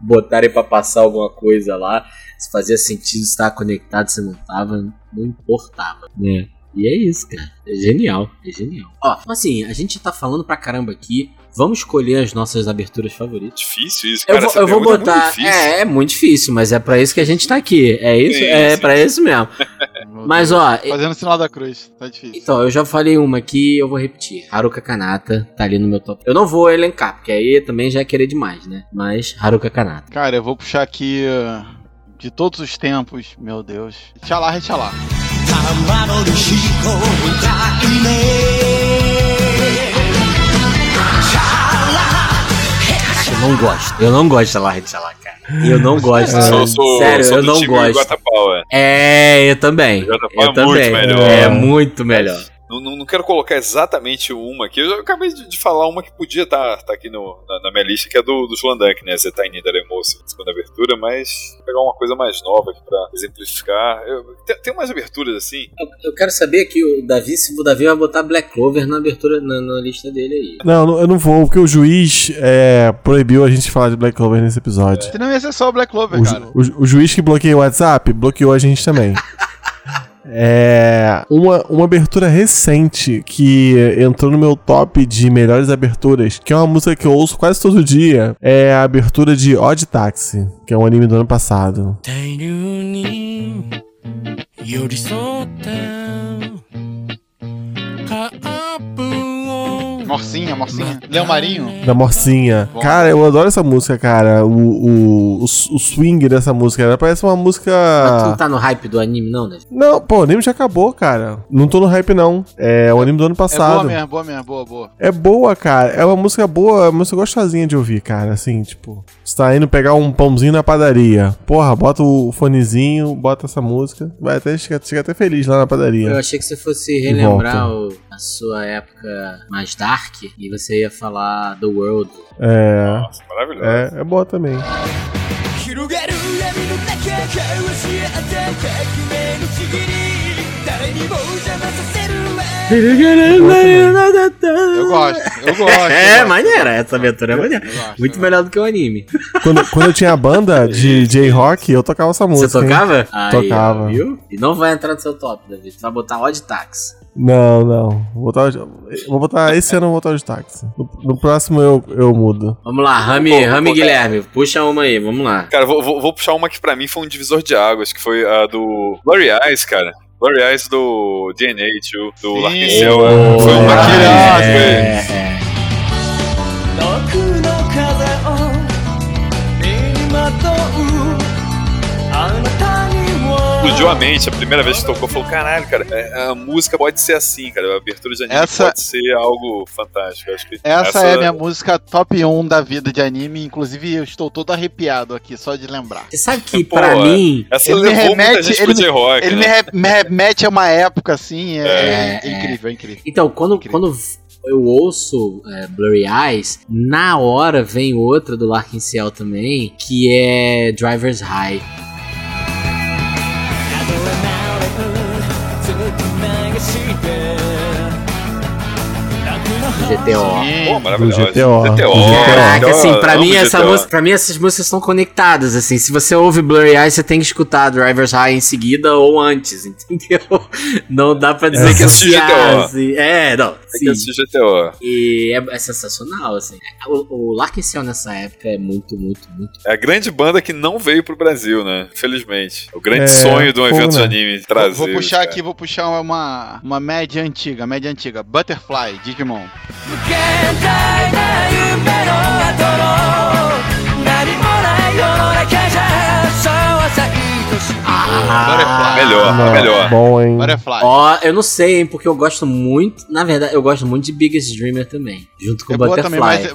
botarem pra passar alguma coisa lá. Se fazia sentido estar conectado, se não tava, não importava, né? E é isso, cara. É genial, é genial. Ó, assim, a gente tá falando pra caramba aqui. Vamos escolher as nossas aberturas favoritas. Difícil isso, Eu cara. vou, essa eu vou é muito botar. difícil. É, é muito difícil, mas é pra isso que a gente tá aqui. É isso, Sim, é sim. pra isso mesmo. Mas ó, Fazendo o sinal da cruz, tá difícil. então, eu já falei uma aqui, eu vou repetir. Haruka Kanata tá ali no meu top. Eu não vou elencar, porque aí também já é querer demais, né? Mas Haruka Kanata. Cara, eu vou puxar aqui uh, de todos os tempos, meu Deus. Tchalá, retchalá. 玉の飛行歌いね Eu não gosto. Eu não gosto de Salah de Salah, cara. Eu não gosto. Sou, sou, Sério, sou eu do não time gosto. Guatapau, é. É, eu também. Jota Eu é muito também. melhor. É muito melhor. Não, não, não quero colocar exatamente uma aqui. Eu acabei de, de falar uma que podia estar aqui no, na, na minha lista, que é do, do Slandunk, né? Zetaini Segunda abertura, mas vou pegar uma coisa mais nova aqui pra exemplificar. Eu- tem, tem umas aberturas assim. Eu, eu quero saber aqui, o Davi, se o Davi vai botar Black Clover na abertura, na, na lista dele aí. Não, não, eu não vou, porque o juiz é, proibiu a gente falar de Black Clover nesse episódio. Senão ia ser só o Black Clover, O, cara. o o juiz que bloqueia o WhatsApp bloqueou a gente também. É. Uma, uma abertura recente que entrou no meu top de melhores aberturas, que é uma música que eu ouço quase todo dia, é a abertura de Odd Taxi, que é um anime do ano passado. 大量に寄り添ったカップを Morcinha, Morcinha. Leão Marinho. Da Morcinha. Bom. Cara, eu adoro essa música, cara. O, o, o, o swing dessa música. Ela parece uma Mas tu não música. tá no hype do anime, não, né? Não, pô, o anime já acabou, cara. Não tô no hype, não. É o anime do ano É boa passado. mesmo, boa mesmo, boa, boa. É boa, cara. É uma música boa, é uma música gostosinha de ouvir, cara. Assim, tipo, você tá indo pegar um pãozinho na padaria. Porra, bota o fonezinho, bota essa música. Vai até chegar, chega até feliz lá na Eu padaria. achei que você fosse relembrar o- a sua época mais dark e você ia falar The World. É. Nossa, maravilhoso. É, é boa também. 広がる闇の中交わし合った革命のちぎり誰にも邪魔させるわ Eu gosto, eu gosto. É, eu gosto. maneira, essa aventura é maneira. Eu gosto, Muito eu melhor do que o anime. Quando, quando eu tinha banda de J-Rock, eu tocava essa música. Você hein? tocava? Aí, Tocava. ó, viu? E não vai entrar no seu top, David. Você vai botar Odd Tax. Não, não. Vou botar, vou botar, esse ano eu vou botar de táxi. No, no próximo eu, eu mudo. Vamos lá, Rami, vou Rami botar. Guilherme. Puxa uma aí, vamos lá. Cara, vou, vou- vou puxar uma que pra mim foi um divisor de águas, que foi a do Blurry Eyes, cara. Blurry Eyes do DNA, tio, do. Oh, Foi uma que é, explodiu a mente. A primeira vez que tocou, falou: caralho, cara, é, a música pode ser assim, cara. A abertura de anime Essa- pode ser algo fantástico. Eu Acho que Essa, é a minha música top 1 da vida de anime. Inclusive, eu estou todo arrepiado aqui só de lembrar. Você sabe que, Pô, pra mim, Essa Ele me levou remete- ele J-Rock. Ele né? me, re- me remete a uma época assim. É, É, é incrível, é incrível. Então, quando, Incrível. quando eu ouço é, Blurry Eyes, na hora vem outra do Larkin Ciel também, que é Driver's High. GTO. Sim. Pô, maravilhoso. Do GTO. GTO. Caraca, assim, pra amo mim, essa música, pra mim essas músicas estão conectadas, assim. Se você ouve Blurry Eyes, você tem que escutar Driver's High em seguida ou antes, entendeu? Não dá pra dizer É, que assim, GTO. assim, É, não. Sim. que assistir GTO. E é, é sensacional, assim. O, o Larkin Ciel nessa época é muito, muito, muito. É a grande banda que não veio pro Brasil, né? Infelizmente. O grande É, sonho de um evento de né? anime trazer. Vou puxar cara. aqui, vou puxar uma, uma média antiga, média antiga. Butterfly, Digimon. Ah, Melhor, não, melhor. Bom, hein? Butterfly. Ó, eu não sei, hein, porque eu gosto muito. Na verdade, eu gosto muito de Biggest Dreamer também. Junto com é Butterfly. Também, mas... É-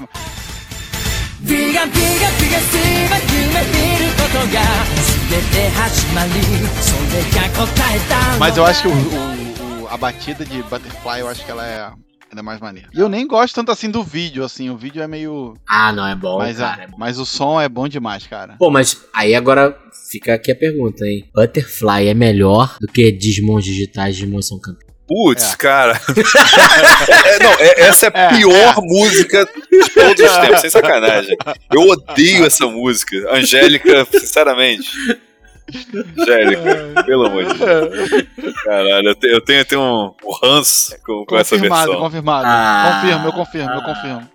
mas eu acho que o, o, o, a batida de Butterfly, eu acho que ela é é mais maneira. E eu nem gosto tanto assim do vídeo, assim. O vídeo é meio. Ah, não, é bom, mas, cara. é- é bom. mas o som é bom demais, cara. Pô, mas aí agora fica aqui a pergunta, hein? Butterfly é melhor do que Digimon digitais Digimon são campeões? Putz, É. cara. É, não, é- essa é a pior música de todos os tempos, sem sacanagem. Eu odeio essa música. Angélica, sinceramente. Angélica, pelo amor de Deus. Caralho, eu, te- eu tenho, eu tenho um, um ranço com, com essa confirmado, versão. confirmado. Ah. confirmo, eu confirmo, eu confirmo.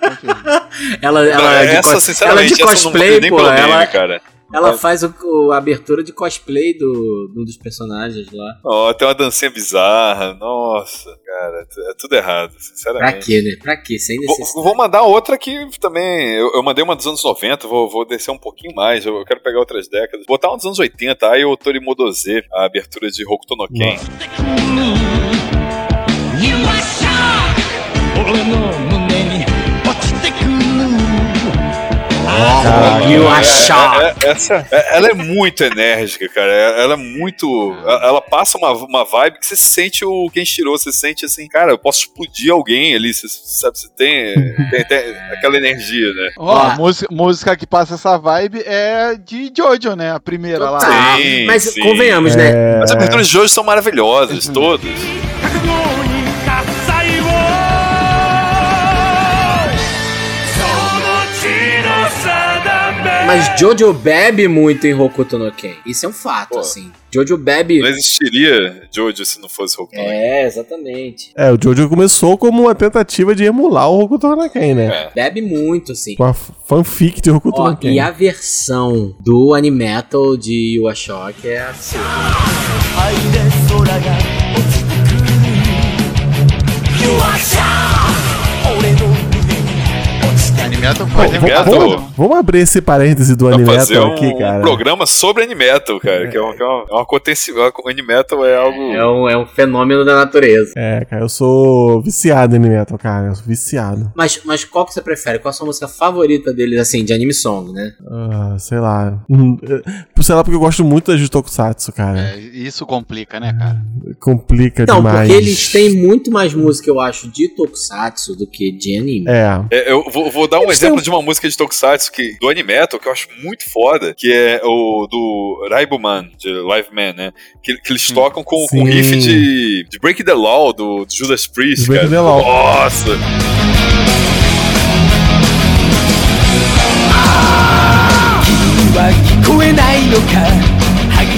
confirmo. Ela, ela, de, essa, cos- ela sinceramente, de não cosplay, pô, pelo meme, ela, cara. Ela é. faz o, o, a abertura de cosplay do, do, dos personagens lá. Ó, oh, tem uma dancinha bizarra. Nossa, cara, é, é tudo errado, sinceramente. Pra quê, né? Pra quê? Sem necessidade. Vou, vou mandar outra que também. Eu, eu, mandei uma dos anos 90, vou, vou descer um pouquinho mais. Eu, eu quero pegar outras décadas. Botar uma dos anos 80, aí o Tori Modoze, a abertura de Hokuto no Ken. You are shocked. Oh, You É, are shocked. é, é, essa, é- ela é muito enérgica, cara. É- Ela é muito. Ela ela passa uma, uma vibe que você sente o Kenshiro, você sente assim, cara, eu posso explodir alguém ali, você sabe, você tem, tem, tem aquela energia, né? Ó, a música, música que passa essa vibe é de Jojo, né? A primeira lá. Tá, Sim, mas sim. convenhamos, né? É, As aberturas de hoje são maravilhosas, todas. Mas Jojo bebe muito em Hokuto no Ken. Isso é um fato, Pô. assim. Jojo bebe. Não existiria Jojo se não fosse Hokuto no Ken. É, exatamente. é, o Jojo começou como uma tentativa de emular o Hokuto no Ken, né? É. Bebe muito, assim. Uma fanfic de Hokuto Ó, no Ken. e a versão do Animetal de Yuashock é assim. 灰 Pode vamos, vamos- vamos abrir esse parêntese do Animetal um, aqui, cara. um programa sobre Animetal, cara. Que é uma, que é uma, é uma aconteci- o Animetal é algo. É um, é um fenômeno da natureza. É, cara, eu sou viciado em Animetal, cara. Eu sou viciado. Mas, mas qual que você prefere? Qual a sua música favorita deles, assim, de anime song, né? Ah, sei lá. Hum, eh, Sei lá, porque eu gosto muito de Tokusatsu, cara. É, isso complica, né, cara? Complica Não, demais. porque eles têm muito mais música, eu acho, de Tokusatsu do que de anime. É. É, eu vou, vou dar um Eles exemplo de uma música de Tokusatsu que, do Animetal que eu acho muito foda, que é o do Raibuman, de Live Man, né? Que, que eles tocam com, com Sim. riff de, de Break the Law, do, do Judas Priest, Break cara. the Law. Nossa!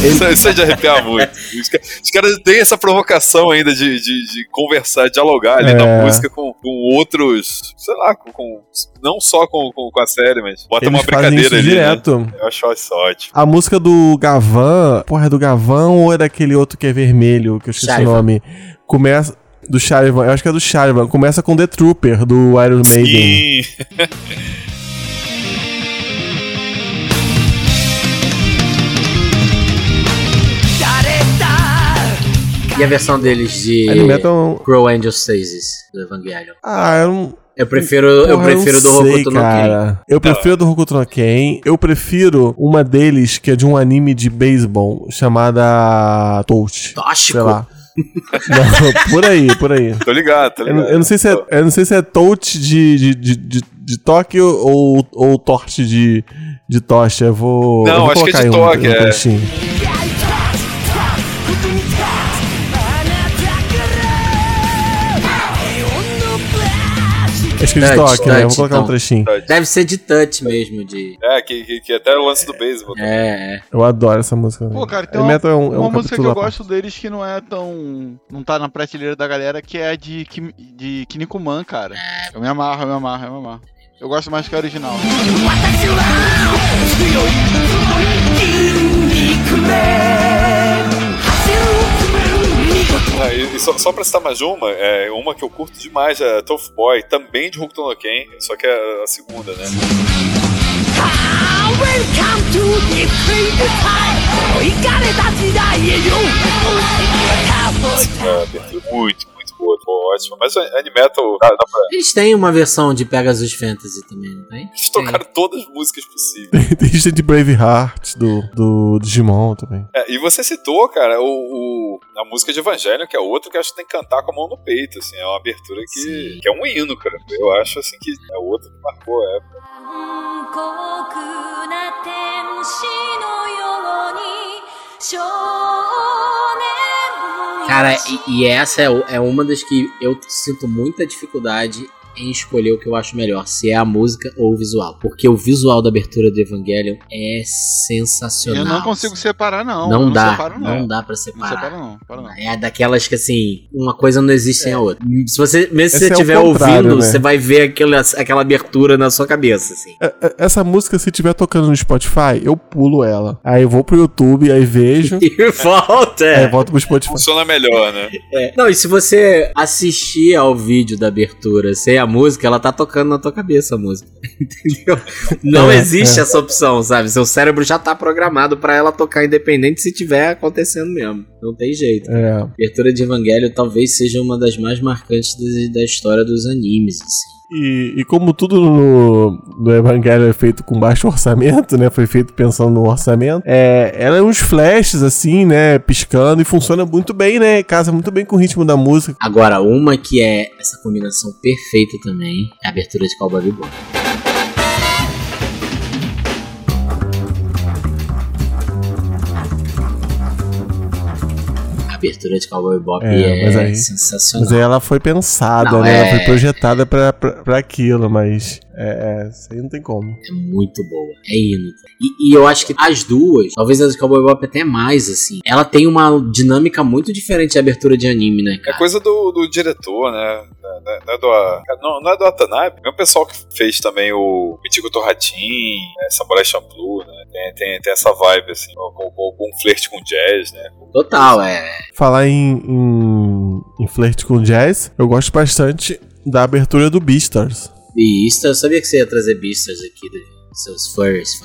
Isso, isso é de arrepiar muito. Os, ca- os caras têm essa provocação ainda de, de, de conversar, dialogar ali É. na música com, com outros, sei lá, com, com- não só com, com, com a série, mas bota Eles uma fazem brincadeira isso ali. né? direto. Eu acho isso ótimo. A música do Gavan. Porra, é do Gavan ou é daquele outro que é vermelho, que eu esqueci Charivan. o nome? Começa. Do Charivan, eu acho que é do Charivan. Começa com The Trooper, do Iron Maiden. Sim. E a versão deles de Animetal. Crow Angel Stasis, do Evangelion. Ah, eu não. Eu prefiro, eu Porra, prefiro não do Hokuto no Ken. cara. Eu prefiro do Hokuto no Ken. Eu prefiro uma deles que é de um anime de beisebol chamada Touch. Tóxico. Sei lá. Não, por aí, por aí. Tô ligado, tô Eu, ligado. não- eu não sei se é, eu não sei se é touch de, de, de, de, de toque ou, ou torte de, de tocha. Eu vou. Não, eu vou acho que é de um- toque, um é. trechinho. Acho que é de Touch, toque, né? Eu vou touch, colocar um então. trechinho. Deve ser de touch mesmo, de... É, que, que, que até é o lance do beisebol. É, é. Eu adoro essa música. Pô, cara, tem uma, é um, é um uma música que eu gosto deles que não é tão. não tá na prateleira da galera, que é a de, de Kinnikuman, cara. Eu me amarro, eu me amarro, eu me amarro. Eu gosto mais que a original. Ah, e, e só, só pra citar mais uma, é uma que eu curto demais, é Tough Boy, também de Hokuto no Ken, só que é a segunda, né? É, abertura. Muito, ótimo. Mas Animetal. Pra... Eles têm uma versão de Pegasus Fantasy também, não tem? Eles tocaram tem. todas as músicas possíveis. Tem têm de Braveheart, do, do Digimon também. É, e você citou, cara, o, o, a música de Evangelho, que é outro que acho que tem que cantar com a mão no peito, assim. É uma abertura que, que é um hino, cara. Eu acho, assim, que é outro que marcou a época. 少年 Cara, e, e essa é, é uma das que eu sinto muita dificuldade em escolher o que eu acho melhor, se é a música ou o visual. Porque o visual da abertura de Evangelion é sensacional. Eu não consigo separar, não. Não, Eu dá, separo, não. não. dá pra Não separar. separa, não. Separa, não. É daquelas que assim, uma coisa não existe sem a outra. Se você, mesmo se Esse você é estiver contrário, ouvindo, né? você vai ver aquela, aquela abertura na sua cabeça, assim. É, é, Essa música, se tiver tocando no Spotify, eu pulo ela. Aí eu vou pro YouTube, aí vejo. E volta. aí volto pro Spotify. Funciona melhor, né? É. Não, e se você assistir ao vídeo da abertura sem a música, ela tá tocando na tua cabeça a música. Entendeu? Não É, existe é. essa opção, sabe? Seu cérebro já tá programado pra ela tocar independente se tiver acontecendo mesmo. Não tem jeito. É. A abertura de Evangelho talvez seja uma das mais marcantes da, da história dos animes, assim. E, e como tudo no, no Evangelho é feito com baixo orçamento, né? Foi feito pensando no orçamento. É, ela é uns flashes, assim, né? Piscando e funciona muito bem, né? Casa muito bem com o ritmo da música. Agora, uma que é essa combinação perfeita também é a abertura de Cowboy Bebop. Abertura de Cowboy Bebop É, é, mas aí- sensacional. Mas aí ela foi pensada, né? Ela é- foi projetada pra, pra, pra aquilo, mas. É, é, isso aí não tem como. É muito boa. É hino. E, e eu acho que as duas, talvez a de Cowboy Bebop até mais, assim. Ela tem uma dinâmica muito diferente de abertura de anime, né, É cara? coisa do, do diretor, né? Não é- não é do, não, não é do Watanabe. É o pessoal que fez também o Michigo Torratin, né, Samurai Champloo, né? Tem, tem, tem essa vibe, assim, com, com, com um flerte com jazz, né? Total, é. Falar em, em, em flerte com jazz, eu gosto bastante da abertura do Beastars. Beastars, eu sabia que você ia trazer Beastars aqui, Davi. Seus bright?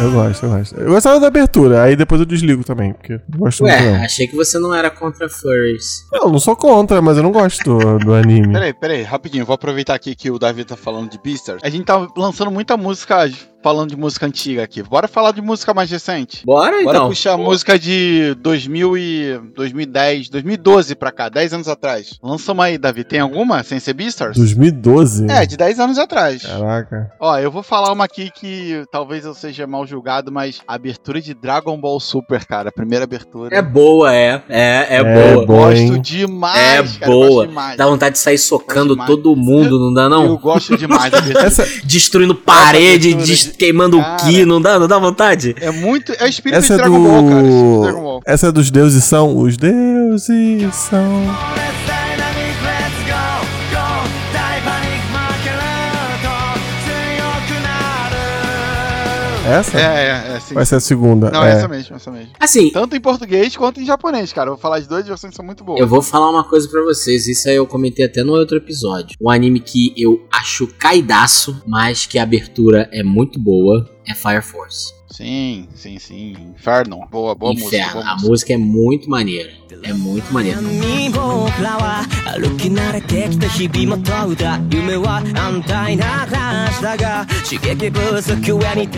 Eu gosto, eu gosto. Eu gostava da abertura, aí depois eu desligo também, porque eu não gosto muito Ué, não. achei que você não era contra furries. Não, não sou contra, mas eu não gosto do, do anime. Peraí, peraí, rapidinho, vou aproveitar aqui que o Davi tá falando de Beastars. A gente tá lançando muita música falando de música antiga aqui. Bora falar de música mais recente. Bora Bora então. puxar a música de 2000 e 2010, 2012 pra cá, 10 anos atrás. Lança uma aí, Davi. Tem alguma sem ser Beastars? 2012? É, de 10 anos atrás. Caraca. Ó, eu vou falar uma aqui que talvez eu seja mal julgado, mas a abertura de Dragon Ball Super, cara, a primeira abertura. É boa, é. É, é, É boa. boa, gosto hein? demais, É cara, eu boa. demais. Dá vontade de sair socando todo mundo, não dá Eu não? gosto demais. Essa, Destruindo parede, de- queimando o Cara. Ki, não dá, não dá vontade? É muito. É o espírito essa de é Dragon Ball, cara. o do. Dragon Ball. Essa é dos deuses são. Os deuses são. Essa? É, é, é, sim. Vai ser a segunda. Não, é. essa mesmo, essa mesmo. Assim, Tanto em português quanto em japonês, cara. Eu vou falar de duas versões que são muito boas. eu vou falar uma coisa pra vocês, isso aí eu comentei até no outro episódio. Um anime que eu acho caidaço, mas que a abertura é muito boa, é Fire Force. Sim, sim, sim. Inferno. Boa, boa Inferno. música. Boa a música. é muito maneira. É muito maneira.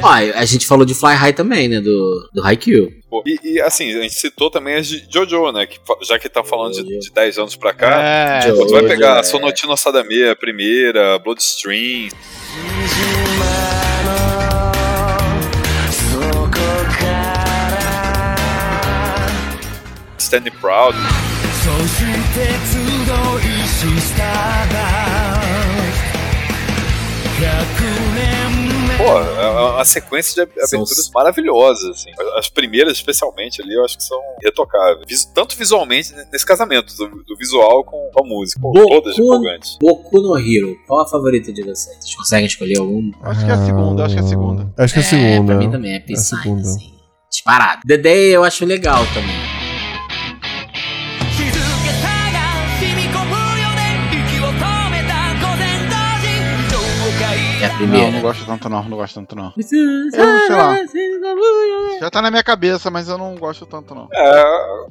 Ó, a gente falou de Fly High também, né? Do, do Haikyuu. E, e, assim, a gente citou também as de Jojo, né? Que, já que tá falando de, de 10 anos pra cá, é, tipo, tu vai pegar é. Sonotino Sadame, a primeira, Bloodstream. Standing Proud. そして集いしスターダ100年目 Pô, é uma sequência de ab- São aberturas os- maravilhosas, assim. As primeiras, especialmente, ali, eu acho que são irretocáveis. Vis- Tanto visualmente, né, nesse casamento, do, do visual com a música. Pô, Boku- todas empolgantes. Boku no Hero. Qual a favorita de vocês? Vocês conseguem escolher algum? Acho que é a segunda, acho que é a segunda. Acho que é a segunda. pra mim também é Peace a segunda. assim. Disparado. The Day eu acho legal também. 海 É a Não, primeira. não gosto tanto não, não gosto tanto não. Eu, sei lá. Já tá na minha cabeça, mas eu não gosto tanto não. É,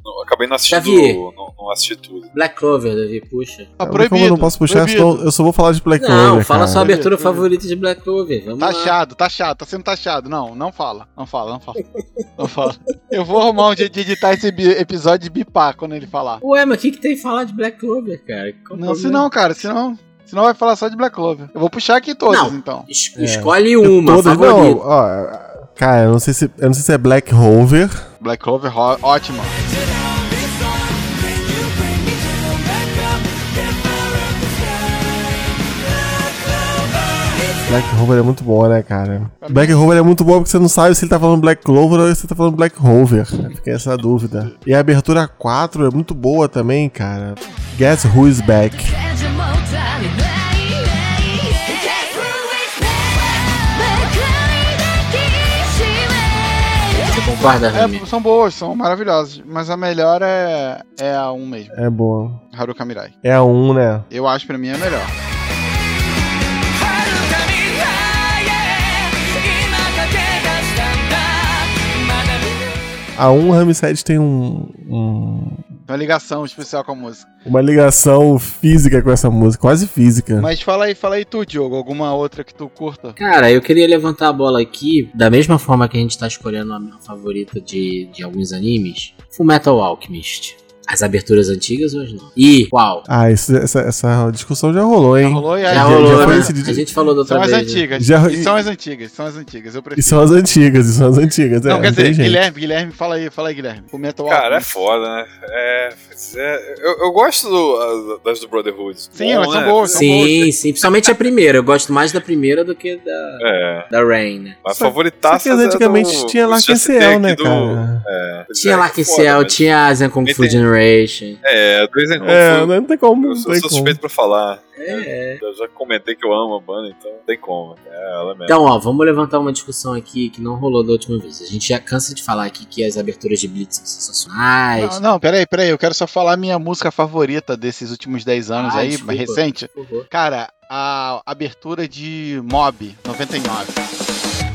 não- acabei não assistindo, Davi. não, não assisti tudo. Black Clover, Davi, puxa. Tá Como proibido. eu não posso puxar, proibido. senão eu só vou falar de Black Não, Clover, fala cara. sua abertura Proibido. favorita de Black Clover. Vamos lá. Taxado, taxado, tá sendo taxado. Não, não fala. Não fala, não fala. Não fala. Eu vou arrumar um jeito de editar esse episódio e bipar quando ele falar. Ué, mas o que, que tem que falar de Black Clover, cara? Qual Não, problema? se não, cara, senão. Senão vai falar só de Black Clover. Eu vou puxar aqui todas, Não. então. Es- Escolhe uma, Todas, não, favorita. ó, cara, eu não sei se, eu não sei se é Black Rover. Black Clover, ótima. Black Rover é muito boa, né, cara? Black Rover é muito boa porque você não sabe se ele tá falando Black Clover ou se ele tá falando Black Rover. Fica essa dúvida. E a abertura 4 é muito boa também, cara. Guess Who Is Back. Rami? É, são boas, são maravilhosas. Mas a melhor é, é a 1 mesmo. É boa. Haruka Mirai. É a 1, né? Eu acho pra mim a melhor. A 1 Ramsed tem um, um- Uma ligação especial com a música. uma ligação física com essa música, quase física. Mas fala aí, fala aí tu, Diogo. Alguma outra que tu curta? Cara, eu queria levantar a bola aqui, da mesma forma que a gente tá escolhendo a minha favorita de, de alguns animes, Fullmetal Alchemist. As aberturas antigas ou as não? E qual? Ah, isso- essa, essa discussão já rolou, hein? Já rolou e Já, aí, já rolou, foi né? decidido. A gente falou da outra São as vez. né? antigas. Já- E são as antigas, são as antigas. Eu E prefiro. são as antigas, e são as antigas. Não, é, quer dizer. Guilherme, Guilherme, fala aí, fala aí, Guilherme. O Metal Cara, é foda, né? É, é, eu, eu gosto do- das do Brotherhood. Sim, Bom, elas são né? boas, são Sim, sim. Principalmente a primeira. Eu gosto mais da primeira do que da, É, da Rain, né? mas favoritaça Só que antigamente tinha do Ciel, né, do- cara? É, Tinha é, mas- tinha Zen Kung Fu. Generation. Generation. É, dois em É, confronto. não tem como. Eu sou, tem sou como. suspeito pra falar. É. Eu já comentei que eu amo a banda, então não tem como. É ela mesmo. Então, ó, vamos levantar uma discussão aqui que não rolou da última vez. A gente já cansa de falar aqui que as aberturas de Blitz são sensacionais. Não, não, peraí, peraí. Eu quero só falar minha música favorita desses últimos 10 anos Ah, aí, desculpa, mais recente. Cara, a abertura de Mob 99.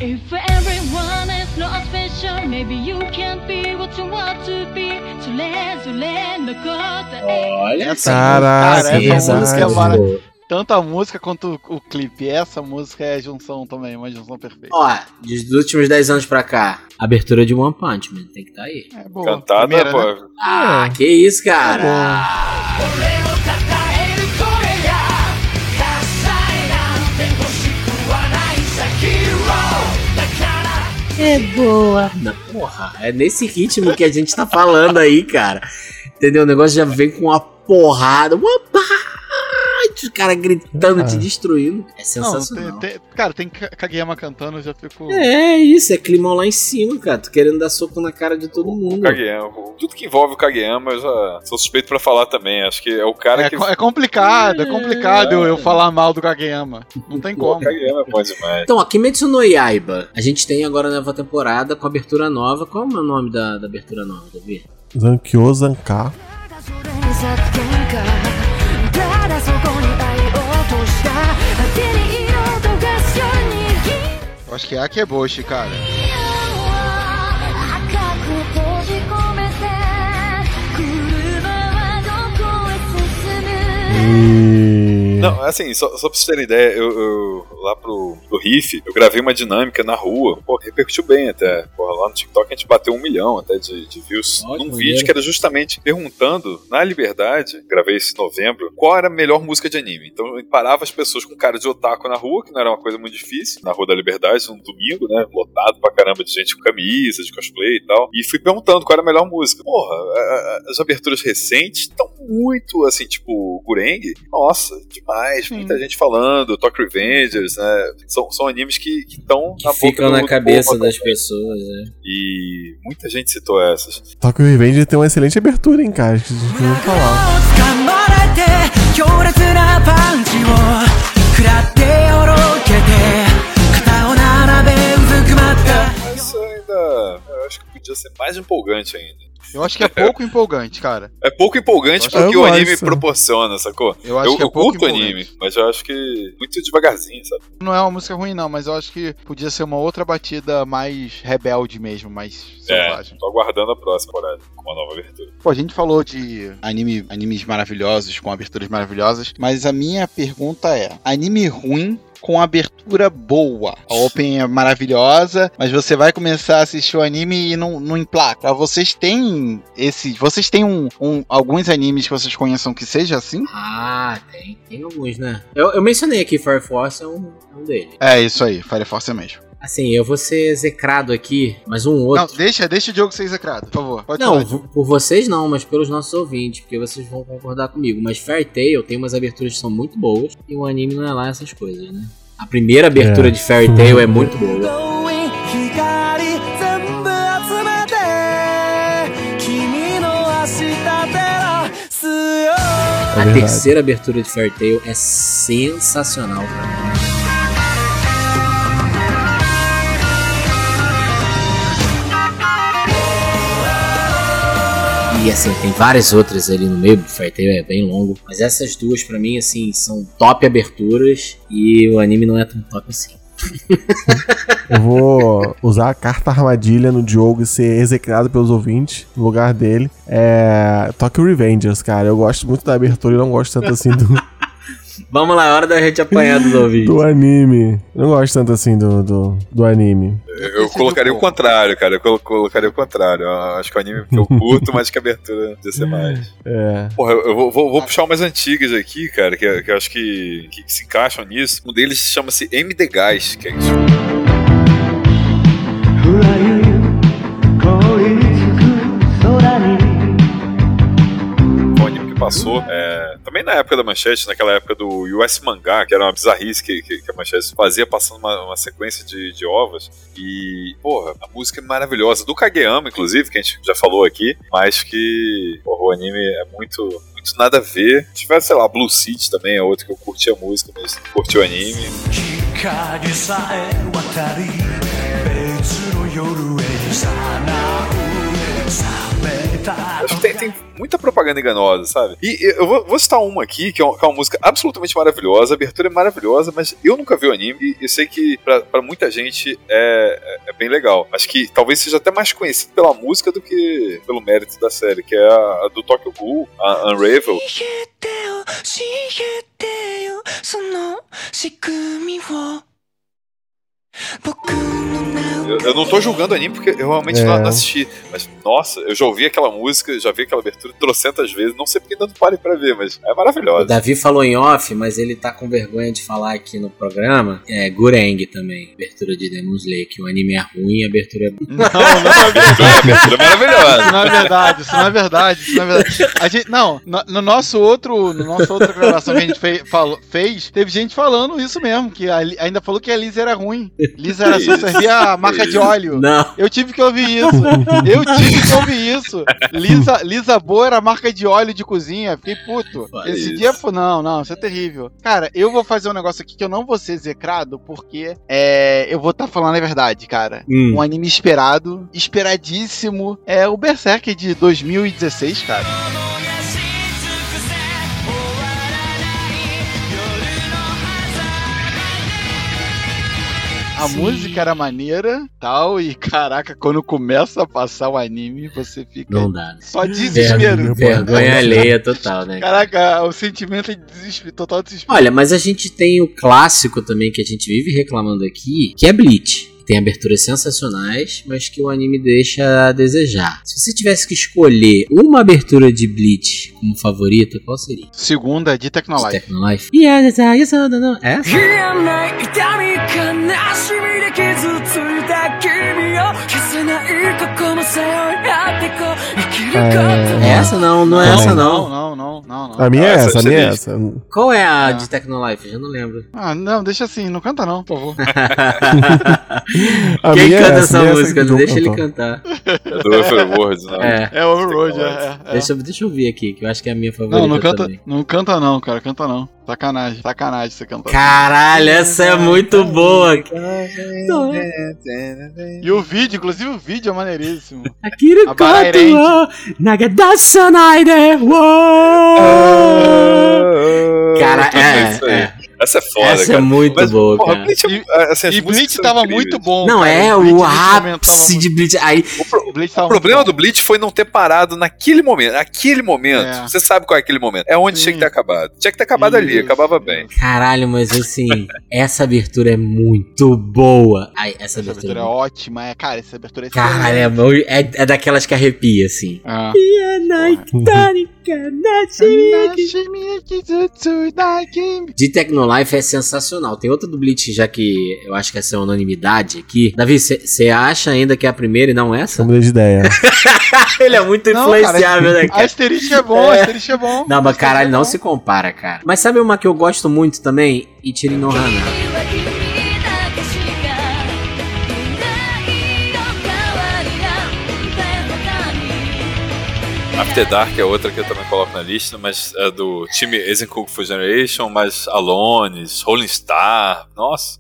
If everyone is not special, maybe you can't be what you want to be. So let's let the God Olha Essa, Caraca, cara, essa música é maravilhosa. Tanto a música quanto o, o clipe. Essa música é a junção também, uma junção perfeita. Ó, dos últimos 10 anos pra cá, abertura de One Punch Man, tem que estar aí. É boa. Cantada, Primeira, pô. né? Ah, que isso, cara. É boa. Não, porra, é nesse ritmo que a gente tá falando aí, cara. Entendeu? O negócio já vem com uma porrada. Uma os caras gritando, te destruindo. É Não, sensacional. tem- tem- cara, tem Ka- Kageyama cantando, eu já fico. É isso, é climão lá em cima, cara. Tu querendo dar soco na cara de todo mundo. Kageyama. Tudo que envolve o Kageyama, eu já sou suspeito pra falar também. Acho que é o cara É, que. é complicado, é complicado eu, eu falar mal do Kageyama. Não tem Pô, o como. Kageyama é bom demais. Então, ó, Kimetsu no Yaiba. A gente tem agora a nova temporada com abertura nova. Qual é o nome da, da abertura nova, Davi? Zankyo Zanka. Eu acho que é Akeboshi, cara. Não, assim, só, só pra vocês terem ideia, eu, eu lá pro, pro Riff, eu gravei uma dinâmica na rua, pô, repercutiu bem até. Porra, lá no TikTok a gente bateu um milhão até de, de views num maneiro. vídeo que era justamente perguntando, na Liberdade, gravei isso em novembro, qual era a melhor música de anime. Então eu parava as pessoas com cara de otaku na rua, que não era uma coisa muito difícil, na Rua da Liberdade, um domingo, né, lotado pra caramba de gente com camisa, de cosplay e tal, e fui perguntando qual era a melhor música. Porra, as aberturas recentes estão muito, assim, tipo, Gureng, nossa, demais, muita gente falando, Tokyo Né, são, são animes que estão na Ficam do- na cabeça das pessoas, né? E muita gente citou essas. Tokyo Revenge tem uma excelente abertura, hein, cara. Que a gente falar. Podia ser mais empolgante ainda. Eu acho que é pouco empolgante, cara. É pouco empolgante porque o gosto. anime proporciona, sacou? Eu acho eu que é eu pouco curto empolgante. anime, mas eu acho que muito devagarzinho, sabe? Não é uma música ruim, não, mas eu acho que podia ser uma outra batida mais rebelde mesmo, mais É, selvagem. tô aguardando a próxima temporada com uma nova abertura. Pô, a gente falou de anime, animes maravilhosos, com aberturas maravilhosas, mas a minha pergunta é: anime ruim com abertura boa. A Open é maravilhosa, mas você vai começar a assistir o anime e não, não emplaca. Vocês têm esse. Vocês têm um, um- alguns animes que vocês conheçam que seja assim? Ah, tem. Tem alguns, né? Eu, eu mencionei aqui Fire Force, é um, é um deles. É isso aí, Fire Force é mesmo. Assim, eu vou ser execrado aqui, mas um outro. Não, deixa, deixa o Diogo ser execrado, por favor. Pode não, por vocês não, mas pelos nossos ouvintes, porque vocês vão concordar comigo. Mas Fairy Tail tem umas aberturas que são muito boas e o anime não é lá essas coisas, né? A primeira abertura é. de Fairy Tail é muito boa. A terceira abertura de Fairy Tail é sensacional, cara. E assim, tem várias outras ali no meio, o Tail é bem longo. Mas essas duas, pra mim, assim, são top aberturas e o anime não é tão top assim. Eu vou usar a carta armadilha no Diogo e ser execrado pelos ouvintes no lugar dele. É. Tokyo Revengers, cara. Eu gosto muito da abertura e não gosto tanto assim do, Vamos lá, é hora da gente apanhar dos ouvintes. do anime. Eu não gosto tanto assim do, do, do anime. Eu colocaria o contrário, cara. Eu colo- colocaria o contrário. Eu acho que o anime que eu curto, mas que a abertura podia ser mais. É. Porra, eu eu vou, vou- vou puxar umas antigas aqui, cara, que, que eu acho que, que se encaixam nisso. Um deles chama-se MD Guys, que é isso. passou passou. É, também na época da Manchete, naquela época do US Mangá, que era uma bizarrice que, que, que a Manchete fazia passando uma, uma sequência de, de ovas. E, porra, a música é maravilhosa. Do Kageyama, inclusive, que a gente já falou aqui, mas que, porra, o anime é muito, muito nada a ver. Se tivesse, sei lá, Blue City também é outro que eu curti a música, mas não curti o anime. 光さえ渡り別の夜へさなう tem, tem muita propaganda enganosa, sabe? E eu vou, vou citar uma aqui, que é uma, que é uma música absolutamente maravilhosa, a abertura é maravilhosa, mas eu nunca vi o anime e eu sei que pra, pra muita gente é, é, é bem legal. Acho que talvez seja até mais conhecido pela música do que pelo mérito da série, que é a, a do Tokyo Ghoul, a Unravel. 教えてよ教えてよその仕組みを僕の名を Eu, eu não tô julgando o anime porque eu realmente É. não, não assisti. Mas, nossa, eu já ouvi aquela música, já vi aquela abertura trocentas vezes. Não sei porque ainda não parei pra ver, mas é O maravilhosa. Davi falou em off, mas ele tá com vergonha de falar aqui no programa. É Gureng também, abertura de Demon Slayer, que o anime é ruim e a abertura é Não, não é verdade. A abertura é maravilhosa. Isso não é verdade, isso não é verdade, isso não é verdade. A gente, não, no, no nosso outro, no nosso outra gravação que a gente fe- falou- fez, teve gente falando isso mesmo, que a ainda falou que a Lisa era ruim. Lisa era só servia a marca de óleo. Não. Eu tive que ouvir isso. Eu tive que ouvir isso. Lisa, Lisa Boa era marca de óleo de cozinha. Fiquei puto. Fala Esse isso. dia foi. Não, não, isso é terrível. Cara, eu vou fazer um negócio aqui que eu não vou ser execrado, porque é, eu vou estar falando a verdade, cara. Hum. Um anime esperado, esperadíssimo. É o Berserk de 2016, cara. A música era maneira, tal, e caraca, quando começa a passar o anime, você fica Não dá. né? só desespero. Ver- vergonha alheia total, né? Caraca, o sentimento é de desespero, total desespero. Olha, mas a gente tem o clássico também que a gente vive reclamando aqui, que é Bleach. Tem aberturas sensacionais, mas que o anime deixa a desejar. Se você tivesse que escolher uma abertura de Bleach como favorita, qual seria? Segunda de De. Technolife? Yeah, you saw the- no. Essa? É. Essa não, não é essa não, não. não, não, não, não. A minha é essa, a essa minha é é essa. Qual é a Ah. de Technolife? Já não lembro. Ah, não, deixa assim, não canta não, por favor. Quem minha é canta essa, é música? Não deixa ele cantar. Do Overworld, não. É. É é, é, é. Deixa, eu- deixa eu ver aqui, que eu acho que é a minha favorita Não, não canta, não canta não, cara, canta não. Sacanagem, sacanagem você cantar. Caralho, essa é muito boa. E o vídeo, inclusive o vídeo é maneiríssimo. Akira A barra koto herente. wa nagadasanai de wo. Cara, é, é. Essa é foda, Essa é cara. muito Mas, boa, porra, cara. Bleach, E- é- assim, as E Bleach tava incríveis. muito bom. Não, cara. é Bleach o ápice de Bleach. Aí, Bleach tava O problema do Bleach foi não ter parado naquele momento. Naquele momento. É. Você sabe qual é aquele momento. É onde Sim. tinha que ter acabado. Tinha que ter acabado ali, Isso, acabava é. bem. caralho, mas assim, essa abertura é muito boa. Ai, essa Essa abertura. abertura é é ótima, é, cara, essa abertura é Caralho, é, é, é daquelas que arrepia, assim. Ah. De Tecnolife é sensacional. Tem outra do Bleach, já que eu acho que essa é unanimidade aqui. Davi, você acha ainda que é a primeira e não essa? Eu mudei de ideia. Ele é muito Não, influenciável, né, A cara? asterisco é bom, a asterisco é bom. Não, mas Asterisco caralho, é não se compara, cara. Mas sabe uma que eu gosto muito também? Ichiri no Hana. After Dark é outra que eu também coloco na lista, mas é do time Eisenkung Fu Generation, mas Alones, Rolling Star. Nossa,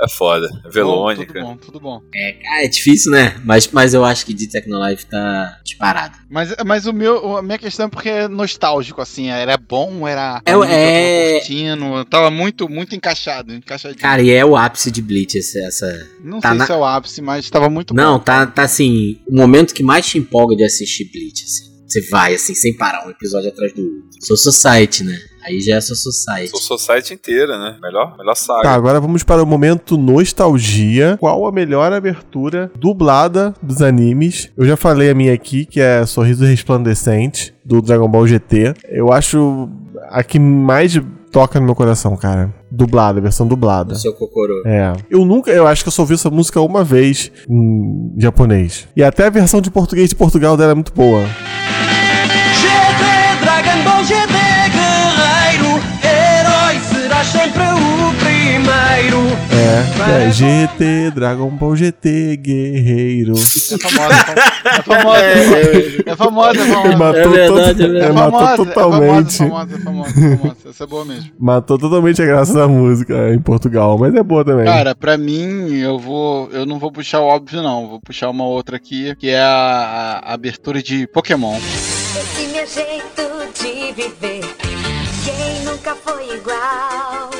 é foda. Velônica. Tudo bom, tudo bom. É, cara, é difícil, né? Mas, mas eu acho que de Tecnolife tá disparado. Mas, mas o meu, a minha questão é porque é nostálgico, assim, era bom, era. É, tava é- curtindo, tava muito, muito encaixado, encaixadinho. Cara, e é o ápice de Bleach essa. essa... não tá sei na- se é o ápice, mas tava muito Não, bom. tá, tá assim, o momento que mais te empolga de assistir Bleach, assim. Você vai, assim, sem parar, um episódio atrás do outro. Sou Society, né? Aí já é Sou Society. Sou Society inteira, né? Melhor, melhor saga. Tá, agora vamos para o momento nostalgia. Qual a melhor abertura dublada dos animes? Eu já falei a minha aqui, que é Sorriso Resplandecente, do Dragon Ball GT. Eu acho a que mais toca no meu coração, cara. Dublada, versão dublada. O seu Kokoro. É. Eu nunca, eu acho que eu só ouvi essa música uma vez em japonês. E até a versão de português de Portugal dela é muito boa. Sempre o primeiro. É, é GT, Dragon Ball GT, guerreiro. É famosa, é famosa. É famosa, é famosa. Matou, verdade, to- é verdade. é, É matou famosa, totalmente. É famosa, é famosa, é famosa. Essa é boa mesmo. Matou totalmente a graça da música em Portugal, mas é boa também. Cara, pra mim, eu vou. Eu não vou puxar o óbvio, não. Vou puxar uma outra aqui, que é a, a abertura de Pokémon. Esse meu jeito de viver, nunca foi igual?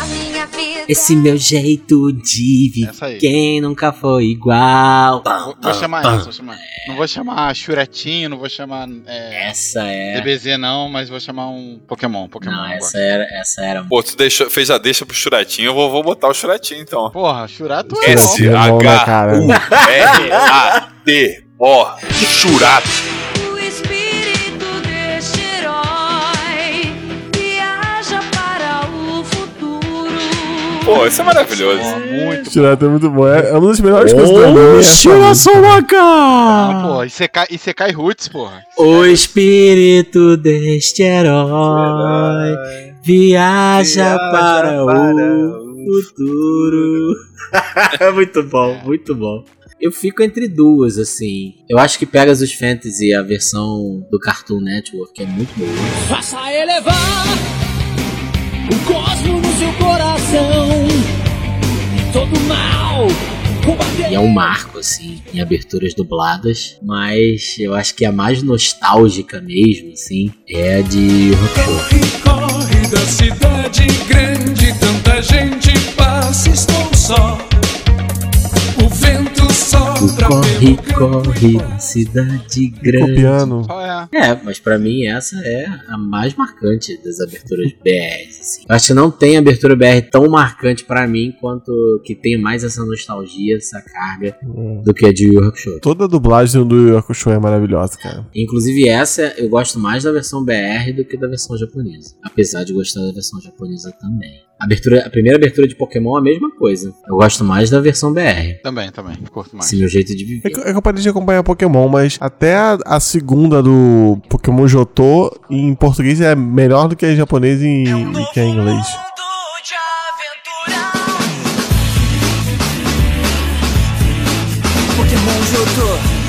A minha vida. Esse meu jeito de Essa aí. viver, quem nunca foi igual. Vou, vou chamar essa, vou chamar. Não vou chamar Churetinho, não vou chamar é, Essa é. DBZ não, mas vou chamar um Pokémon. Pokémon Não, essa era, essa era. Pô, tu deixou, fez a deixa pro Churatinho, eu vou, vou botar o Churatinho então. Porra, Churato é S Churatinho é bom, né, H cara? U R A T O Churato. Pô, isso é maravilhoso. Muito Churato é muito bom. É é uma das melhores coisas do anime. é música. Ah, pô, e você cai, e você cai Roots, porra. O espírito deste herói viaja para o futuro. muito bom, muito bom. Eu fico entre duas, assim. Eu acho que Pegasus Fantasy, a versão do Cartoon Network, é muito boa. Faça elevar o cosmo no seu coração. Todo mal. E é um marco, assim, em aberturas dubladas. Mas eu acho que a mais nostálgica mesmo, assim, é a de Rock Show. Corre, corre da cidade grande, tanta gente passa, estou só. Corre, corre na cidade grande. Copiando. É? É, mas pra mim essa é a mais marcante das aberturas BR. Assim. Eu acho que não tem abertura BR tão marcante pra mim quanto que tem mais essa nostalgia, essa carga É. do que a de Yu Hakusho. Toda a dublagem do Yu Hakusho é maravilhosa, cara. Inclusive essa eu gosto mais da versão BR do que da versão japonesa, apesar de gostar da versão japonesa também. A, abertura, a primeira abertura de Pokémon é a mesma coisa. Eu gosto mais da versão BR. Também, também. Curto mais. Esse meu jeito de É viver. que, é que eu parei de acompanhar Pokémon, mas até a, a segunda do Pokémon Jotô em português é melhor do que em japonês e, e que em inglês. Pokémon Jotô.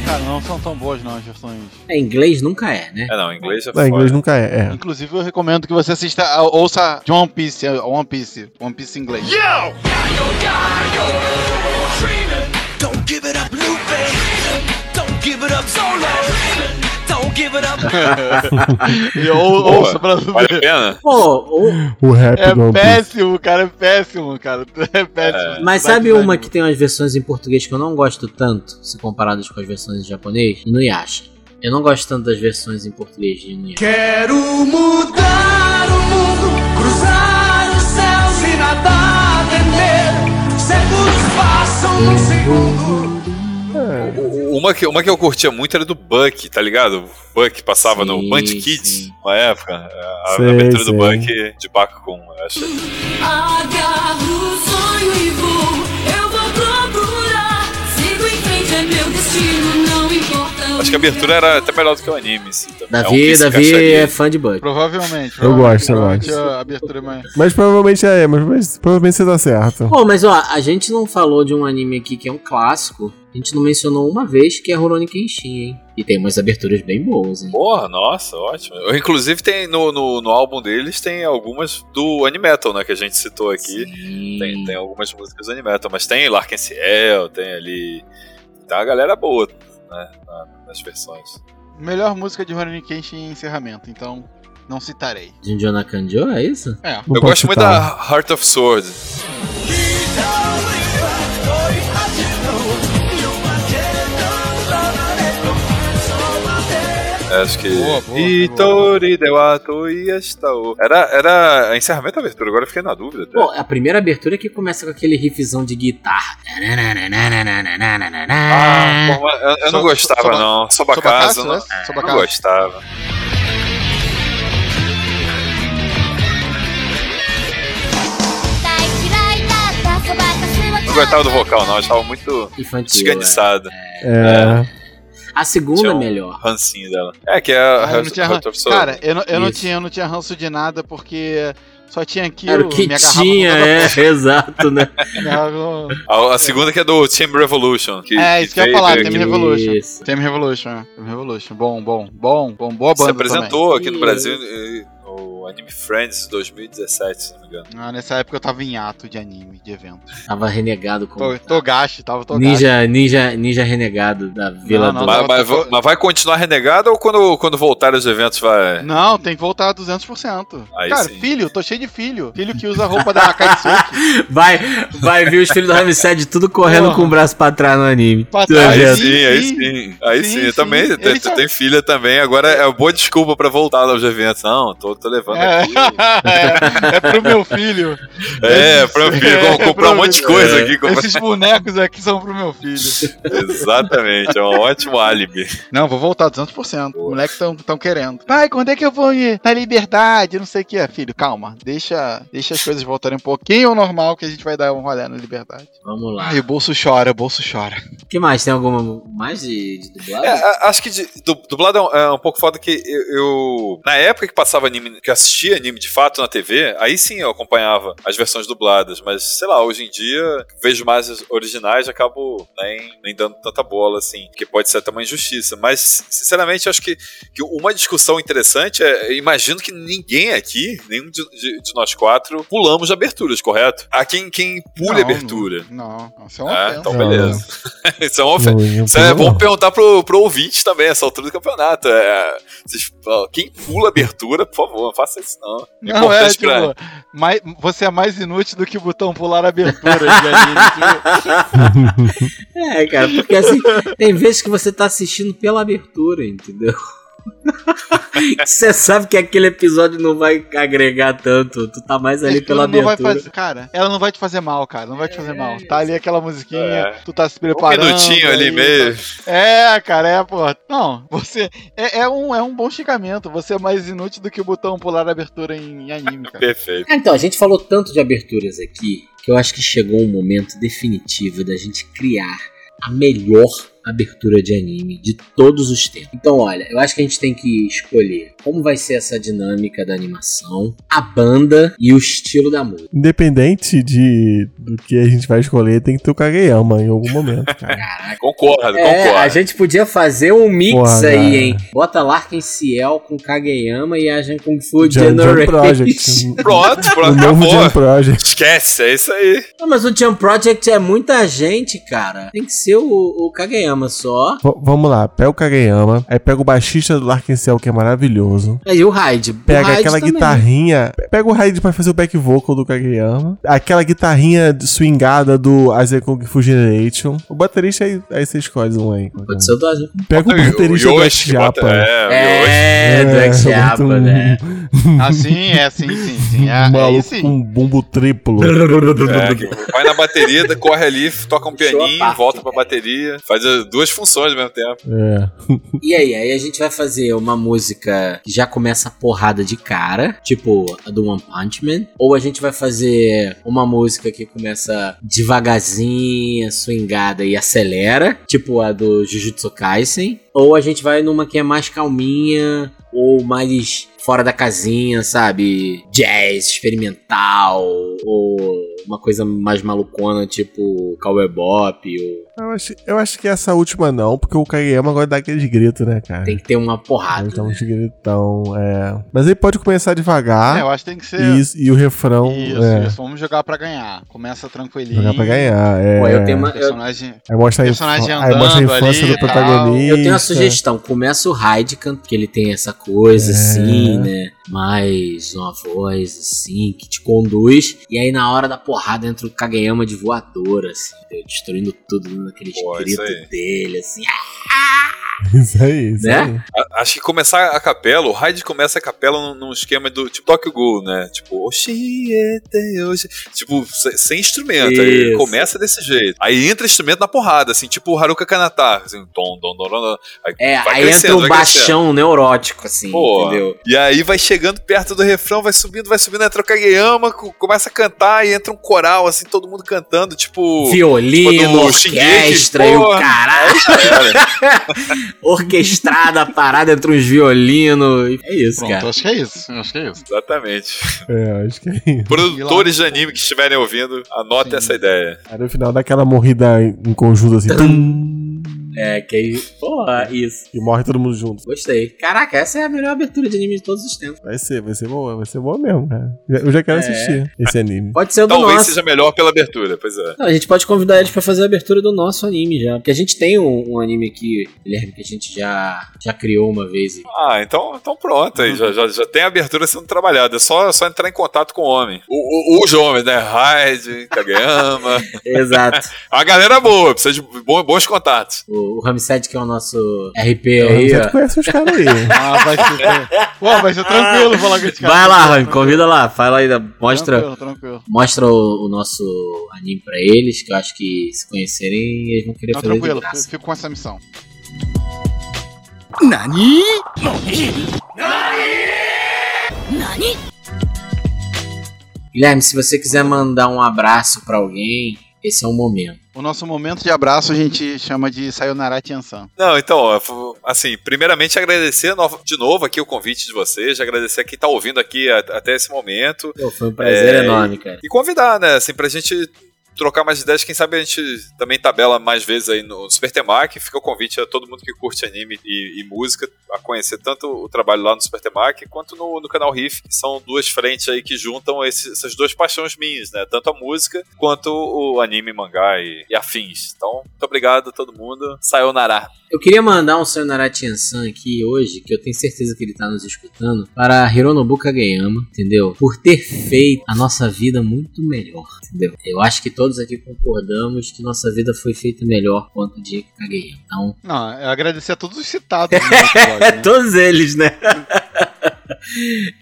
É, cara, não são tão boas não as versões. É, inglês nunca é, né? É, não, inglês é em inglês foda. nunca é. é. Inclusive, eu recomendo que você assista, ouça de One Piece, One Piece, One Piece em inglês. Don't give it up, Luffy. Don't give it up, Solo. Don't give it up. Ou, ouça pra Vale a ver. pena? Pô, o- O rap É do péssimo, cara, é péssimo, cara. É péssimo. Mas Vai sabe uma que tem umas versões em português que eu não gosto tanto, se comparadas com as versões em japonês? Inuyasha. Eu não gosto tanto das versões em português de Inuyasha. Quero mudar o mundo, cruzar os céus e nada temer. Séculos passam num segundo. Uma que, uma que eu curtia muito era do Buck, tá ligado? O Buck passava no Sim, Band Kids, sim. uma época. A Sei, abertura sei. do Buck de Bakukun, eu acho. Agarro o sonho e vou, eu vou procurar. Sigo em frente, é meu destino, não importa. Acho que a abertura era até melhor do que o anime, si, também. É um Davi, Davi é fã de Bug. Provavelmente. Eu gosto, eu gosto. A abertura é mais... Mas provavelmente é, mas, mas provavelmente você tá certo. Pô, mas ó, a gente não falou de um anime aqui que é um clássico. A gente não mencionou uma vez que é Rurouni Kenshin, hein? E tem umas aberturas bem boas, hein? Porra, nossa, ótimo. Eu, inclusive, tem no, no, no álbum deles tem algumas do Animetal, né? Que a gente citou aqui. Sim. Tem, tem algumas músicas do Animetal, mas tem Larkin Ciel, tem ali. Tem uma galera boa, né? na- Nas versões. Melhor música de Rurouni Kenshin em encerramento, então não citarei. Jinjona Kanjo, é isso? É. Não eu gosto muito citar. da Heart of Sword. Acho que. Boa, boa, Hitori dewato iestao. Era, era encerramento da abertura, agora eu fiquei na dúvida. até. Pô, a primeira abertura é que começa com aquele riffzão de guitarra. Ah, mas eu, eu não So- gostava, não. Sobacasa, Sobacaço, não, né? não Sobacaço. gostava. Não gostava do vocal, não. Eu achava muito Infantil. desganiçado. É. A segunda Tinha é um melhor. rancinho dela. É, que é Ah, a eu não tinha ran- of Soul. Cara, eu não, eu, não tinha, eu não tinha ranço de nada porque só tinha aquilo. Era o que tinha, é, exato, né? a- A, segunda que é do Team Revolution. Que, É, isso que eu ia falar, Team. Revolution. Isso. Team Revolution, é. Team Revolution. Bom, bom, bom, bom. Boa Se banda apresentou aqui no. Brasil eh, no Anime Friends 2017, se não me engano. Ah, nessa época eu tava em ato de anime, de evento. Tava renegado com Tô, Togashi, tava Togashi. ninja, ninja, ninja renegado da Vila Não, do... não, Mas, mas- tô- mas vai continuar renegado ou quando, quando voltar os eventos vai. Não, tem que voltar a 200%. Aí Cara, sim. filho, tô cheio de filho. Filho que usa a roupa da Akatsuki. Vai, vai vir os filhos do Ramsed tudo correndo Porra. com o braço pra trás no anime. Pra trás. Aí Sim, aí sim. Aí Sim, sim, eu sim. também. Tu, só- tem filha também, agora é uma boa desculpa pra voltar aos eventos. Não, tô, tô levando É. aqui. é, é pro meu filho. É, Esses- pro filho, é, vamos comprar pro um monte de meu- coisa é. aqui. comprar- Esses bonecos aqui são pro meu filho. Exatamente, é um ótimo álibi. Não, vou voltar 200%. Os moleques tão, tão querendo. Pai, quando é que eu vou ir na liberdade? Não sei o que é, filho. Calma. Deixa, deixa as coisas voltarem um pouquinho ao normal que a gente vai dar um rolê na liberdade. Vamos lá. Ai, o bolso chora, o bolso chora. O que mais? Tem alguma mais de, de dublado? É, acho que de, du- dublado é um, é um pouco foda que eu, eu- Na época que passava anime, que eu assistia anime de fato na TV, aí sim eu acompanhava as versões dubladas. Mas, sei lá, hoje em dia vejo mais as originais e acabo nem, nem dando tanta bola, assim. Que pode ser até uma injustiça. Mas, sinceramente, acho que, que uma discussão interessante é. Imagino que ninguém aqui, nenhum de, de- de nós quatro, pulamos de aberturas, correto? Há quem, quem pule Não, abertura. Não, não, isso é uma Ah, ofensa. então Não, beleza. Isso é uma ofensa. Não, não Isso é bom não. perguntar pro, pro ouvinte também, essa altura do campeonato. É, vocês- ó, quem pula abertura, por favor, não faça isso não. Não, é, pra- tipo, mais, você é mais inútil do que o botão pular abertura de anime. É, cara, porque assim, tem vezes que você tá assistindo pela abertura, entendeu? Você sabe que aquele episódio não vai agregar tanto, tu tá mais ali pela Ela não vai abertura. fazer, cara, ela não vai te fazer mal, cara, não vai te fazer mal. Tá ali aquela musiquinha, É. tu tá se Um preparando. minutinho ali aí, meio. tá- É, cara, é, pô. Não, você é, é um, é um bom xingamento. Você é mais inútil do que o botão pular abertura em, em anime, cara. Perfeito. Ah, Então, a gente falou tanto de aberturas aqui que eu acho que chegou um momento definitivo da gente criar a melhor abertura de anime de todos os tempos. Então, olha, eu acho que a gente tem que escolher como vai ser essa dinâmica da animação, a banda e o estilo da música. Independente de, do que a gente vai escolher, tem que ter o Kageyama em algum momento, cara. Concordo, É, concordo. a gente podia fazer um mix Porra, aí, cara. hein? Bota Larkin Ciel com Kageyama e a gente Fu Jump, Jump Generation. Project. Pronto, O pronto, novo acabou. Jump Project. Esquece, é isso aí. Não, mas o Jump Project é muita gente, cara. Tem que ser o, o Kageyama só. V- vamos lá, pega o Kageyama, aí pega o baixista do Larkin Cell, que é maravilhoso. E o Hyde. O Pega Hyde aquela também. guitarrinha. Pega o Raid pra fazer o back vocal do Kageyama. Aquela guitarrinha swingada do Isaac Kung Fu Generation. O baterista aí, aí você escolhe um aí. Pode ser o do Azul. Pega o baterista do Ex Yoshi, bota- Japa. É, o Yoshi. É, do Ex bota Japa, um- né? Ah, sim, é, sim, sim, sim. É, um é maluco com um bumbo triplo. É, vai na bateria, corre ali, toca um pianinho, parte, volta pra bateria, faz as duas funções ao mesmo tempo. É. E aí, aí a gente vai fazer uma música que já começa a porrada de cara, tipo a do One Punch Man, ou a gente vai fazer uma música que começa devagarzinha, swingada e acelera, tipo a do Jujutsu Kaisen, ou a gente vai numa que é mais calminha ou mais fora da casinha, sabe? Jazz experimental ou uma coisa mais malucona, tipo Cowboy Bop, ou Eu acho, eu acho que essa última não, porque o Kageyama agora dá aqueles gritos, né, cara? tem que ter uma porrada. Então, né? uns gritão, é. Mas ele pode começar É, devagar eu acho que tem que ser. e, isso- e o refrão. Isso, é, isso. Vamos jogar pra ganhar. Começa tranquilinho. Jogar pra ganhar. É, Pô, eu tenho uma, eu, Personagem. Aí mostra a, infância, personagem aí mostra a infância ali do protagonista. Eu tenho uma sugestão. Começa o Raidkan, que ele tem essa coisa É. assim, né? Mais uma voz assim, que te conduz. E aí na hora da porrada entra o Kageyama de voadora, assim, entendeu? destruindo tudo naqueles Pô, aí. dele, assim. Isso aí, isso Né? aí. A- Acho que começar a capela, o Raid começa a capela num, num esquema do tipo Tokyo Ghoul, né? Tipo, Oshiete, Oshi... Tipo, se- sem instrumento. Aí começa desse jeito. Aí entra instrumento na porrada, assim, tipo o Haruka Kanata. Assim, tom, tom, tom, tom, tom. Aí É, aí entra um baixão neurótico, assim, Pô, entendeu? E aí vai chegando perto do refrão, vai subindo, vai subindo, entra o Kageyama, co- começa a cantar e entra um coral, assim, todo mundo cantando, tipo. Violino, tipo Shingeki, orquestra e o caralho. Cara, orquestrada, parada entre uns violinos. É isso, Pronto, cara. acho que é isso. Acho que é isso. Exatamente. É, acho que é isso. Produtores de anime que estiverem ouvindo, anotem Sim. essa ideia. Aí no final dá aquela morrida em conjunto assim. tum, É, que aí. Porra, isso. e morre todo mundo junto. Gostei. Caraca, essa é a melhor abertura de anime de todos os tempos. Vai ser, vai ser boa, vai ser boa mesmo, cara. Eu já quero É. assistir esse anime. Pode ser o do Talvez nosso. seja melhor pela abertura, pois é. Não, a gente pode convidar eles pra fazer a abertura do nosso anime já. Porque a gente tem um, um anime aqui, Guilherme, que a gente já, já criou uma vez. e- Ah, então, então pronto, aí já, já, já tem a abertura sendo trabalhada. É só, só entrar em contato com o homem. O, o, os homens, né? Raid, Kageyama. Exato. a galera boa, precisa de bo- bons contatos. o, o Ramsed, que é o nosso RP Eu aí, já ó. conhece os caras aí. Ah, vai ser. Pô, vai ser tranquilo falar com esse cara. Vai lá, Rami, convida lá. Fala aí, mostra, Tranquilo, tranquilo. mostra o, o nosso anime pra eles, que eu acho que se conhecerem, eles vão querer Não, fazer de tranquilo, graça. fico com essa missão. Guilherme, se você quiser mandar um abraço pra alguém, esse é o momento. O nosso momento de abraço a gente chama de Sayonara Tiansan. Não, então, ó, assim, primeiramente agradecer de novo aqui o convite de vocês, agradecer a quem tá ouvindo aqui até esse momento. Pô, foi um prazer É, enorme, cara. E convidar, né, assim, pra gente trocar mais ideias, quem sabe a gente também tabela mais vezes aí no Super Temac. Fica o convite a todo mundo que curte anime e, e música a conhecer tanto o trabalho lá no Super Temac quanto no, no canal Riff, são duas frentes aí que juntam esse- essas duas paixões minhas, né? Tanto a música quanto o anime, mangá e, e afins. Então, muito obrigado a todo mundo. Sayonara. Eu queria mandar um Sayonara Tiansan aqui hoje, que eu tenho certeza que ele tá nos escutando, para Hironobu Kageyama, entendeu? Por ter feito a nossa vida muito melhor, entendeu? Eu acho que todos aqui concordamos que nossa vida foi feita melhor quanto de Kageyama. Então, Não, é agradecer a todos os citados episódio, né? todos eles, né?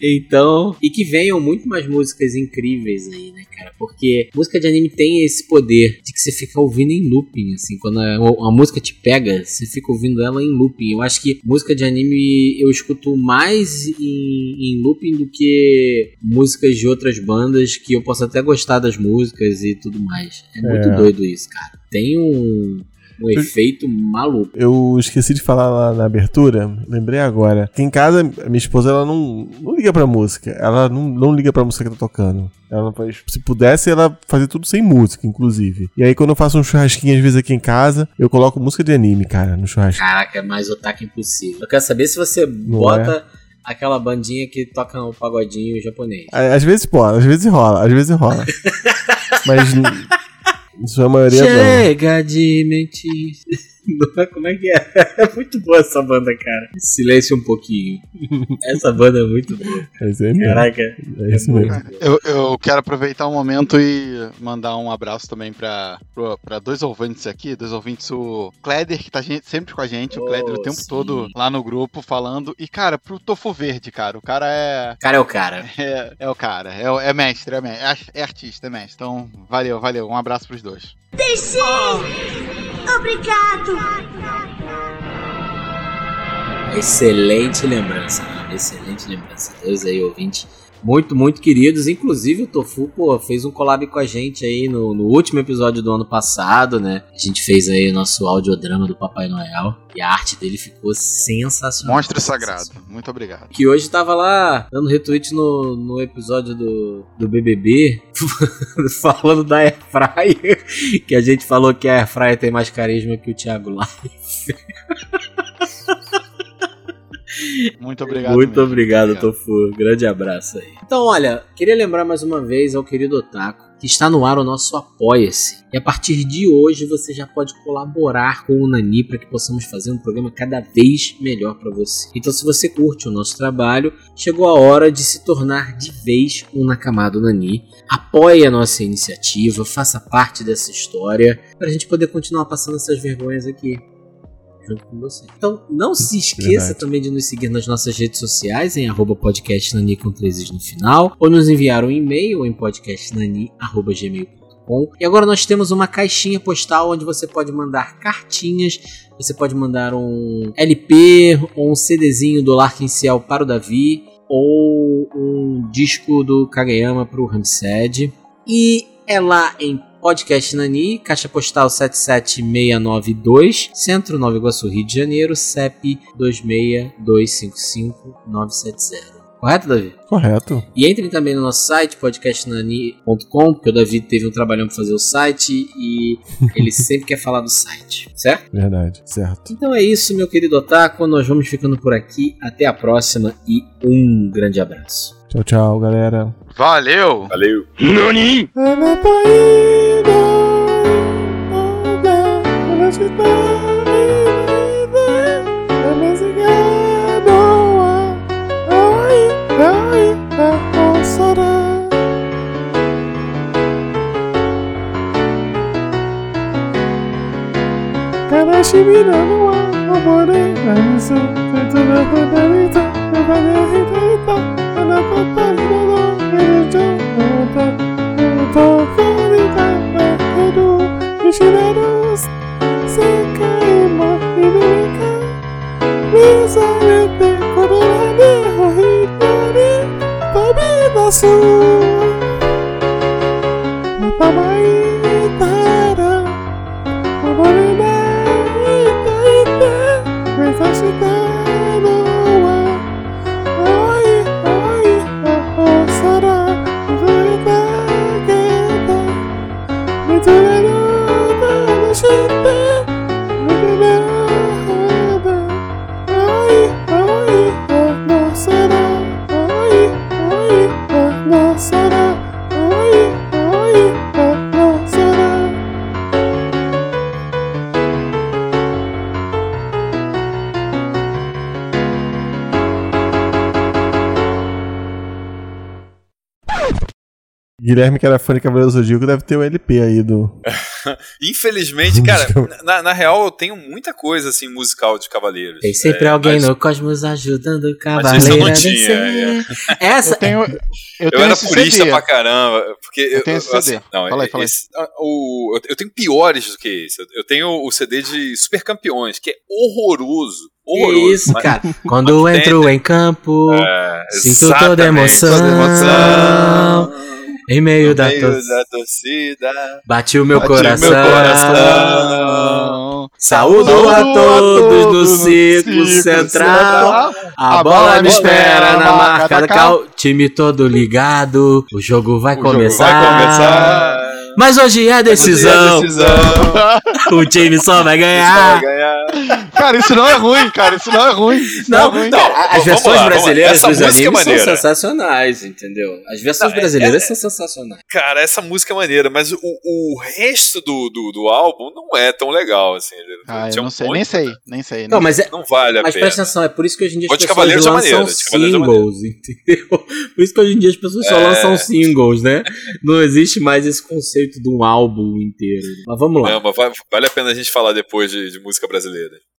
Então, e que venham muito mais músicas incríveis aí, né, cara? Porque música de anime tem esse poder de que você fica ouvindo em looping, assim, quando a, a música te pega, você fica ouvindo ela em looping. Eu acho que música de anime eu escuto mais em, em looping do que músicas de outras bandas que eu posso até gostar das músicas e tudo mais. É muito É. doido isso, cara. Tem um, um efeito maluco. Eu esqueci de falar lá na abertura, lembrei agora. Aqui em casa, minha esposa, ela não, não liga pra música. Ela não, não liga pra música que tá tocando. Ela faz, se pudesse, ela fazia tudo sem música, inclusive. E aí, quando eu faço um churrasquinho, às vezes aqui em casa, eu coloco música de anime, cara, no churrasco. Caraca, é mais otaku impossível. Eu quero saber se você bota aquela bandinha que toca um pagodinho japonês. Às vezes pode, às vezes rola, às vezes rola. Mas, em sua maioria, não. Chega de mentir. É- Como é que é? É muito boa essa banda, cara. Silêncio um pouquinho. Essa banda é muito boa. É. Caraca. É isso mesmo. Eu, eu quero aproveitar o momento e mandar um abraço também pra, pra, pra dois ouvintes aqui, dois ouvintes, o Kleder, que tá sempre com a gente, o Oh, Kleder o tempo sim. todo lá no grupo falando, e cara, pro Tofu Verde, cara, o cara é, O cara é o cara. é, é o cara, é, o- é mestre, é, me- é é artista, é mestre, então valeu, valeu, um abraço pros dois. Obrigado. Excelente lembrança. Excelente lembrança. Dois aí, ouvintes. Muito, muito queridos. Inclusive, o Tofu, pô, fez um collab com a gente aí no, no último episódio do ano passado, né? A gente fez aí o nosso audiodrama do Papai Noel. E a arte dele ficou sensacional. Monstro sagrado, muito obrigado. Que hoje tava lá dando retweet no, no episódio do, do BBB, falando da Airfryer, que a gente falou que a Airfryer tem mais carisma que o Thiago Life. Muito obrigado. Muito mesmo, obrigado, obrigado. Tofu. Grande abraço aí. Então, olha, queria lembrar mais uma vez ao querido Otaku que está no ar o nosso Apoia-se. E a partir de hoje você já pode colaborar com o Nani para que possamos fazer um programa cada vez melhor para você. Então, se você curte o nosso trabalho, chegou a hora de se tornar de vez um Nakamado Nani. Apoie a nossa iniciativa, faça parte dessa história para a gente poder continuar passando essas vergonhas aqui junto com você. Então, não se esqueça Verdade. também de nos seguir nas nossas redes sociais, em arroba podcastnani com três is no final, ou nos enviar um e-mail em podcastnani.gmail.com. E agora nós temos uma caixinha postal onde você pode mandar cartinhas, você pode mandar um LP ou um CDzinho do Larkin Ciel para o Davi, ou um disco do Kageyama para o Ramsed. E é lá em Podcast Nani, caixa postal 77692, Centro Nova Iguaçu, Rio de Janeiro, CEP 26255-970. Correto, Davi? Correto. E entrem também no nosso site, podcastnani.com, porque o Davi teve um trabalhão pra fazer o site e ele sempre quer falar do site, certo? Verdade. Certo. Então é isso, meu querido Otaku. Nós vamos ficando por aqui. Até a próxima e um grande abraço. Tchau, tchau, galera. Valeu! Valeu. Guilherme, que era fã de Cavaleiro do Zodíaco, deve ter o LP aí do. Infelizmente, cara, na, na real eu tenho muita coisa assim musical de Cavaleiros. Tem sempre É, alguém mas- no cosmos ajudando o Mas cavaleiro isso eu não a tinha, vencer. Essa Eu tenho, eu Eu, tenho era esse purista CD. pra caramba. Porque eu, tenho esse eu, CD. não, Fala aí, fala aí. esse- ah, o, eu- tenho piores do que esse. Eu, tenho o CD de Super Campeões, que é horroroso. Horroroso. isso, mas- cara. Quando eu mas entro em campo, É, sinto toda exatamente, emoção. toda emoção. Em meio da meio torcida. da torcida. Bate o meu Bate o coração. meu coração. Saúdo a todos do Circo Central. A bola me espera na marca da cal. Time todo ligado. O jogo vai O jogo começar. vai começar. Mas hoje é decisão. Hoje é decisão. O time só vai ganhar. Cara, isso não é ruim, cara. Isso não é ruim. Não, é ruim. não, as versões lá, brasileiras dos é animes são sensacionais, entendeu? As versões Não, brasileiras são sensacionais. Cara, essa música é maneira, mas o, o resto do, do, do álbum não é tão legal assim. Ah, eu não sei, nem sei, nem sei. Não, mas Não vale a Mas pena. presta atenção, é por isso que hoje em dia as pessoas Cavaleiros lançam singles, entendeu? Por isso que hoje em dia as pessoas só lançam singles, né? Não existe mais esse conceito de um álbum inteiro. Mas vamos lá. Não, mas vale a pena a gente falar depois de, de música brasileira.